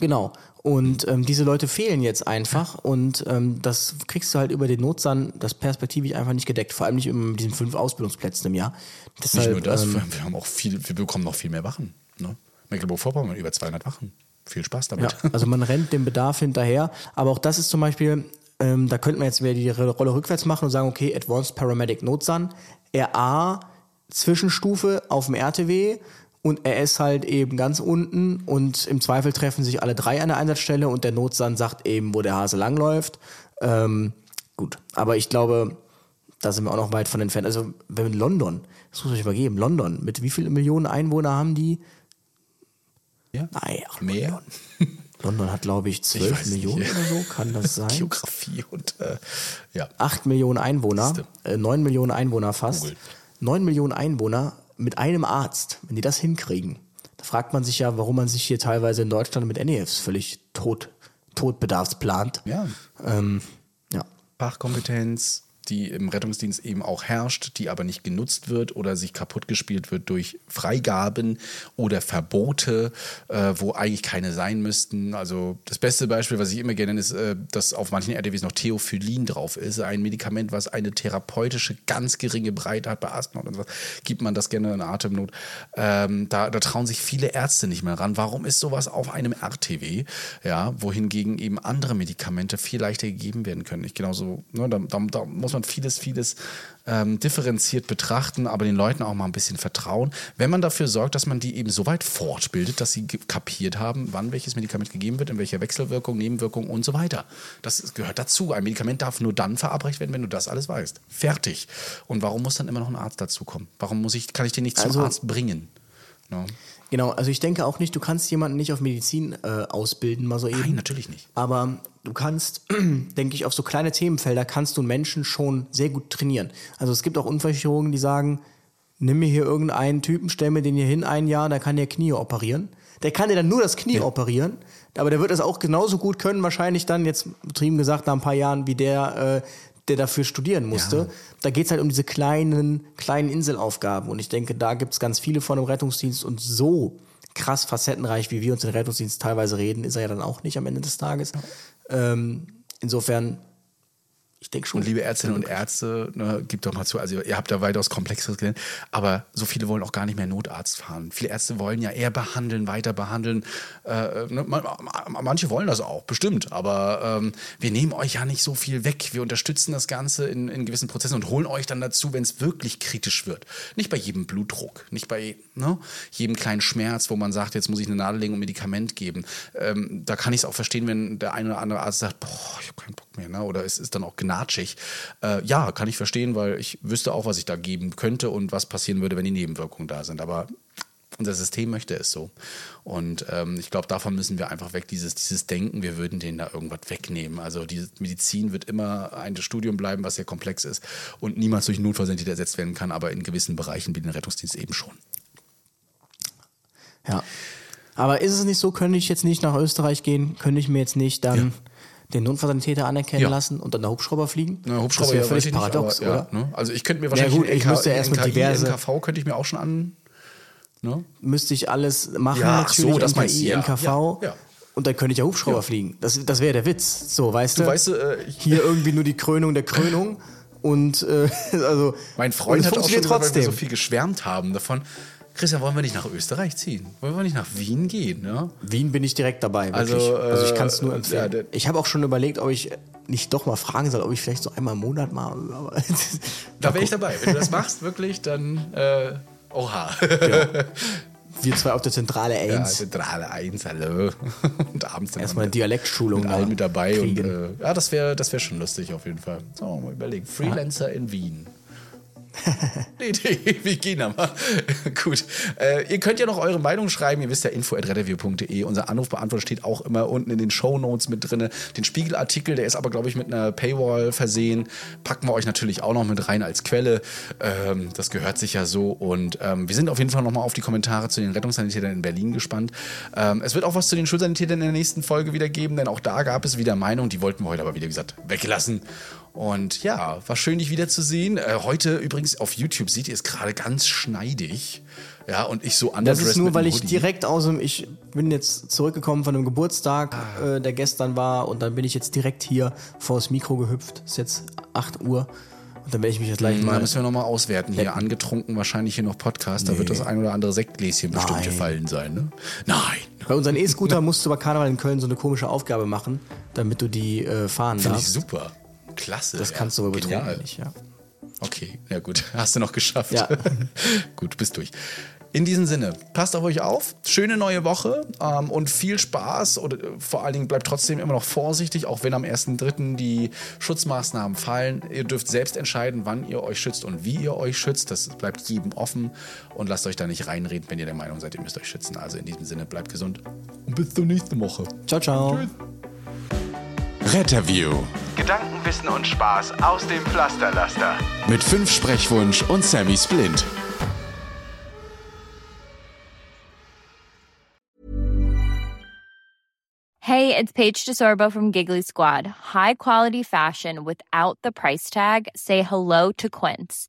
Speaker 2: Genau. Und ähm, diese Leute fehlen jetzt einfach und ähm, das kriegst du halt über den Notsan, das perspektivisch einfach nicht gedeckt. Vor allem nicht mit diesen fünf Ausbildungsplätzen im Jahr.
Speaker 1: Nicht
Speaker 2: Deshalb,
Speaker 1: nur das,
Speaker 2: ähm,
Speaker 1: wir haben auch viel, wir bekommen noch viel mehr Wachen. Ne? Mecklenburg-Vorpommern über 200 Wachen. Viel Spaß damit.
Speaker 2: Ja, also man rennt dem Bedarf hinterher. Aber auch das ist zum Beispiel, ähm, da könnte man jetzt wieder die Rolle rückwärts machen und sagen, okay, Advanced Paramedic Notsan, RA, Zwischenstufe auf dem RTW und RS halt eben ganz unten und im Zweifel treffen sich alle drei an der Einsatzstelle und der Notsan sagt eben, wo der Hase langläuft. Ähm, gut, aber ich glaube, da sind wir auch noch weit von entfernt. Also wenn London, das muss ich mal geben, London, mit wie vielen Millionen Einwohner haben die?
Speaker 1: Ja?
Speaker 2: Nein, ach,
Speaker 1: Mehr?
Speaker 2: London hat, glaube ich,
Speaker 1: Ich
Speaker 2: 12
Speaker 1: weiß nicht.
Speaker 2: Millionen oder so, kann das <laughs> sein?
Speaker 1: Geografie und äh, ja.
Speaker 2: 8 Millionen Einwohner, äh, 9 Millionen Einwohner fast.
Speaker 1: Google.
Speaker 2: 9 Millionen Einwohner mit einem Arzt, wenn die das hinkriegen, da fragt man sich ja, warum man sich hier teilweise in Deutschland mit NEFs völlig tot, Todbedarfs plant.
Speaker 1: Ja.
Speaker 2: Ähm, ja.
Speaker 1: Fachkompetenz, die im Rettungsdienst eben auch herrscht, die aber nicht genutzt wird oder sich kaputt gespielt wird durch Freigaben oder Verbote, äh, wo eigentlich keine sein müssten. Also das beste Beispiel, was ich immer gerne nenne, ist, äh, dass auf manchen RTWs noch Theophylin drauf ist. Ein Medikament, was eine therapeutische, ganz geringe Breite hat bei Asthma und so. Gibt man das gerne in Atemnot. Ähm, da, da trauen sich viele Ärzte nicht mehr ran. Warum ist sowas auf einem RTW? Ja, wohingegen eben andere Medikamente viel leichter gegeben werden können. Ich genauso, ne, da, da, da muss man vieles, vieles ähm, differenziert betrachten, aber den Leuten auch mal ein bisschen vertrauen. Wenn man dafür sorgt, dass man die eben so weit fortbildet, dass sie kapiert haben, wann welches Medikament gegeben wird, in welcher Wechselwirkung, Nebenwirkung und so weiter. Das gehört dazu. Ein Medikament darf nur dann verabreicht werden, wenn du das alles weißt. Fertig. Und warum muss dann immer noch ein Arzt dazukommen? Warum muss ich, kann ich den nicht zum
Speaker 2: Also-
Speaker 1: Arzt bringen? Ne?
Speaker 2: Genau, also ich denke auch nicht, du kannst jemanden nicht auf Medizin äh, ausbilden, mal so eben.
Speaker 1: Nein, natürlich nicht.
Speaker 2: Aber du kannst, <clears throat> denke ich, auf so kleine Themenfelder kannst du Menschen schon sehr gut trainieren. Also es gibt auch Unfallchirurgen, die sagen, nimm mir hier irgendeinen Typen, stell mir den hier hin ein Jahr, der kann dir Knie operieren. Der kann dir dann nur das Knie operieren, aber der wird das auch genauso gut können, wahrscheinlich dann, jetzt betrieben gesagt, nach ein paar Jahren, wie der, äh, der dafür studieren musste.
Speaker 1: Ja.
Speaker 2: Da geht's halt um diese kleinen, kleinen Inselaufgaben. Und ich denke, da gibt's ganz viele von im Rettungsdienst und so krass facettenreich, wie wir uns den Rettungsdienst teilweise reden, ist er ja dann auch nicht am Ende des Tages. Ähm, insofern, ich denke schon.
Speaker 1: Und liebe Ärztinnen und Ärzte, ne, gibt doch mal zu, also ihr habt da weitaus komplexeres gelernt, aber so viele wollen auch gar nicht mehr Notarzt fahren. Viele Ärzte wollen ja eher behandeln, weiter behandeln. Äh, ne, man- manche wollen das auch, bestimmt, aber ähm, wir nehmen euch ja nicht so viel weg. Wir unterstützen das Ganze in, in gewissen Prozessen und holen euch dann dazu, wenn es wirklich kritisch wird. Nicht bei jedem Blutdruck, nicht bei ne, jedem kleinen Schmerz, wo man sagt, jetzt muss ich eine Nadel legen und Medikament geben. Ähm, da kann ich es auch verstehen, wenn der eine oder andere Arzt sagt, boah, ich habe keinen Bock mehr, ne? oder es ist dann auch gnatschig. Äh, ja, kann ich verstehen, weil ich wüsste auch, was ich da geben könnte und was passieren würde, wenn die Nebenwirkungen da sind. Aber unser System möchte es so. Und ähm, ich glaube, davon müssen wir einfach weg, dieses, dieses Denken, wir würden denen da irgendwas wegnehmen. Also die Medizin wird immer ein Studium bleiben, was sehr komplex ist und niemals durch Notfallsanitäter ersetzt werden kann, aber in gewissen Bereichen wie den Rettungsdienst eben schon.
Speaker 2: Ja. Aber ist es nicht so, könnte ich jetzt nicht nach Österreich gehen, könnte ich mir jetzt nicht dann
Speaker 1: Ja.
Speaker 2: Den Notfallsanitäter anerkennen
Speaker 1: Ja.
Speaker 2: lassen und dann der Hubschrauber fliegen?
Speaker 1: Na, Hubschrauber
Speaker 2: das wäre
Speaker 1: ja,
Speaker 2: völlig
Speaker 1: ich nicht,
Speaker 2: paradox,
Speaker 1: aber,
Speaker 2: oder?
Speaker 1: Ja, ne? Also ich könnte mir wahrscheinlich
Speaker 2: gut, ich
Speaker 1: NK,
Speaker 2: müsste erst mit
Speaker 1: NKI,
Speaker 2: diverse-
Speaker 1: NKV könnte ich mir auch schon an. Ne?
Speaker 2: Müsste ich alles machen,
Speaker 1: Ja,
Speaker 2: natürlich,
Speaker 1: so, das
Speaker 2: NKI,
Speaker 1: meinst du, ja.
Speaker 2: NKV.
Speaker 1: Ja, ja.
Speaker 2: Und dann könnte ich ja Hubschrauber
Speaker 1: Ja.
Speaker 2: fliegen. Das, das wäre der Witz. So, weißt du?
Speaker 1: Du weißt, äh,
Speaker 2: hier irgendwie nur die Krönung der Krönung. <laughs> Und äh, <laughs> also
Speaker 1: Mein
Speaker 2: und
Speaker 1: Freund hat auch schon gesagt, weil wir
Speaker 2: trotzdem.
Speaker 1: so viel geschwärmt haben davon. Christian, wollen wir nicht nach Österreich ziehen? Wollen wir nicht nach Wien gehen? Ne?
Speaker 2: Wien bin ich direkt dabei.
Speaker 1: Also,
Speaker 2: Wirklich. Also, ich
Speaker 1: äh,
Speaker 2: kann es nur
Speaker 1: ja,
Speaker 2: empfehlen.
Speaker 1: der-
Speaker 2: ich habe auch schon überlegt, ob ich nicht doch mal fragen soll, ob ich vielleicht so einmal im Monat mal. <laughs>
Speaker 1: Da wäre ich dabei. Wenn du das machst, <laughs> wirklich, dann äh, oha.
Speaker 2: Wir zwei auf der Zentrale
Speaker 1: Ja,
Speaker 2: Eins.
Speaker 1: Zentrale 1, hallo. Und abends dann
Speaker 2: Erstmal eine Dialektschulung
Speaker 1: mit allen mit dabei. Und, äh, ja, das wäre das wär schon lustig auf jeden Fall. So, mal überlegen. Freelancer in Wien. Nee, nee, wir gehen aber. Gut. Äh, ihr könnt ja noch eure Meinung schreiben. Ihr wisst ja, info.redreview.de. Unser Anrufbeantworter steht auch immer unten in den Shownotes mit drin. Den Spiegelartikel, der ist aber, glaube ich, mit einer Paywall versehen. Packen wir euch natürlich auch noch mit rein als Quelle. Ähm, das gehört sich ja so. Und ähm, wir sind auf jeden Fall nochmal auf die Kommentare zu den Rettungssanitätern in Berlin gespannt. Ähm, es wird auch was zu den Schulsanitätern in der nächsten Folge wieder geben, denn auch da gab es wieder Meinungen. Die wollten wir heute aber wieder gesagt weggelassen. Und ja, war schön, dich wiederzusehen. Äh, heute übrigens auf YouTube seht ihr es gerade ganz schneidig. Ja, und ich so
Speaker 2: Das
Speaker 1: underdressed
Speaker 2: ist nur, weil ich direkt aus dem, ich bin jetzt zurückgekommen von einem Geburtstag,
Speaker 1: Ah.
Speaker 2: äh, der gestern war, und dann bin ich jetzt direkt hier vors Mikro gehüpft. Ist jetzt 8 Uhr. Und dann werde ich mich jetzt gleich
Speaker 1: Da
Speaker 2: mal.
Speaker 1: müssen wir nochmal auswerten. Hier angetrunken, wahrscheinlich hier noch Podcast. Da wird das ein oder andere Sektgläschen bestimmt
Speaker 2: Nein.
Speaker 1: gefallen sein. Ne? Nein.
Speaker 2: Bei unseren E-Scooter musst du bei Karneval in Köln so eine komische Aufgabe machen, damit du die äh, fahren
Speaker 1: Finde ich
Speaker 2: darfst.
Speaker 1: super. Klasse.
Speaker 2: Das
Speaker 1: ja.
Speaker 2: kannst du aber
Speaker 1: Genial.
Speaker 2: nicht, ja.
Speaker 1: Okay, ja gut. <laughs> Hast du noch geschafft.
Speaker 2: Ja. <laughs>
Speaker 1: gut, bist durch. In diesem Sinne, passt auf euch auf. Schöne neue Woche ähm, und viel Spaß. Und äh, vor allen Dingen bleibt trotzdem immer noch vorsichtig, auch wenn am 1.3. die Schutzmaßnahmen fallen. Ihr dürft selbst entscheiden, wann ihr euch schützt und wie ihr euch schützt. Das bleibt jedem offen. Und lasst euch da nicht reinreden, wenn ihr der Meinung seid, ihr müsst euch schützen. Also in diesem Sinne, bleibt gesund und bis zur nächsten Woche.
Speaker 2: Ciao, ciao.
Speaker 4: Retterview
Speaker 5: Gedanken, Wissen und Spaß aus dem Pflasterlaster.
Speaker 4: mit fünf Sprechwunsch und Sammy Splint.
Speaker 8: Hey, it's Paige DeSorbo from Giggly Squad. High quality fashion without the price tag. Say hello to Quince.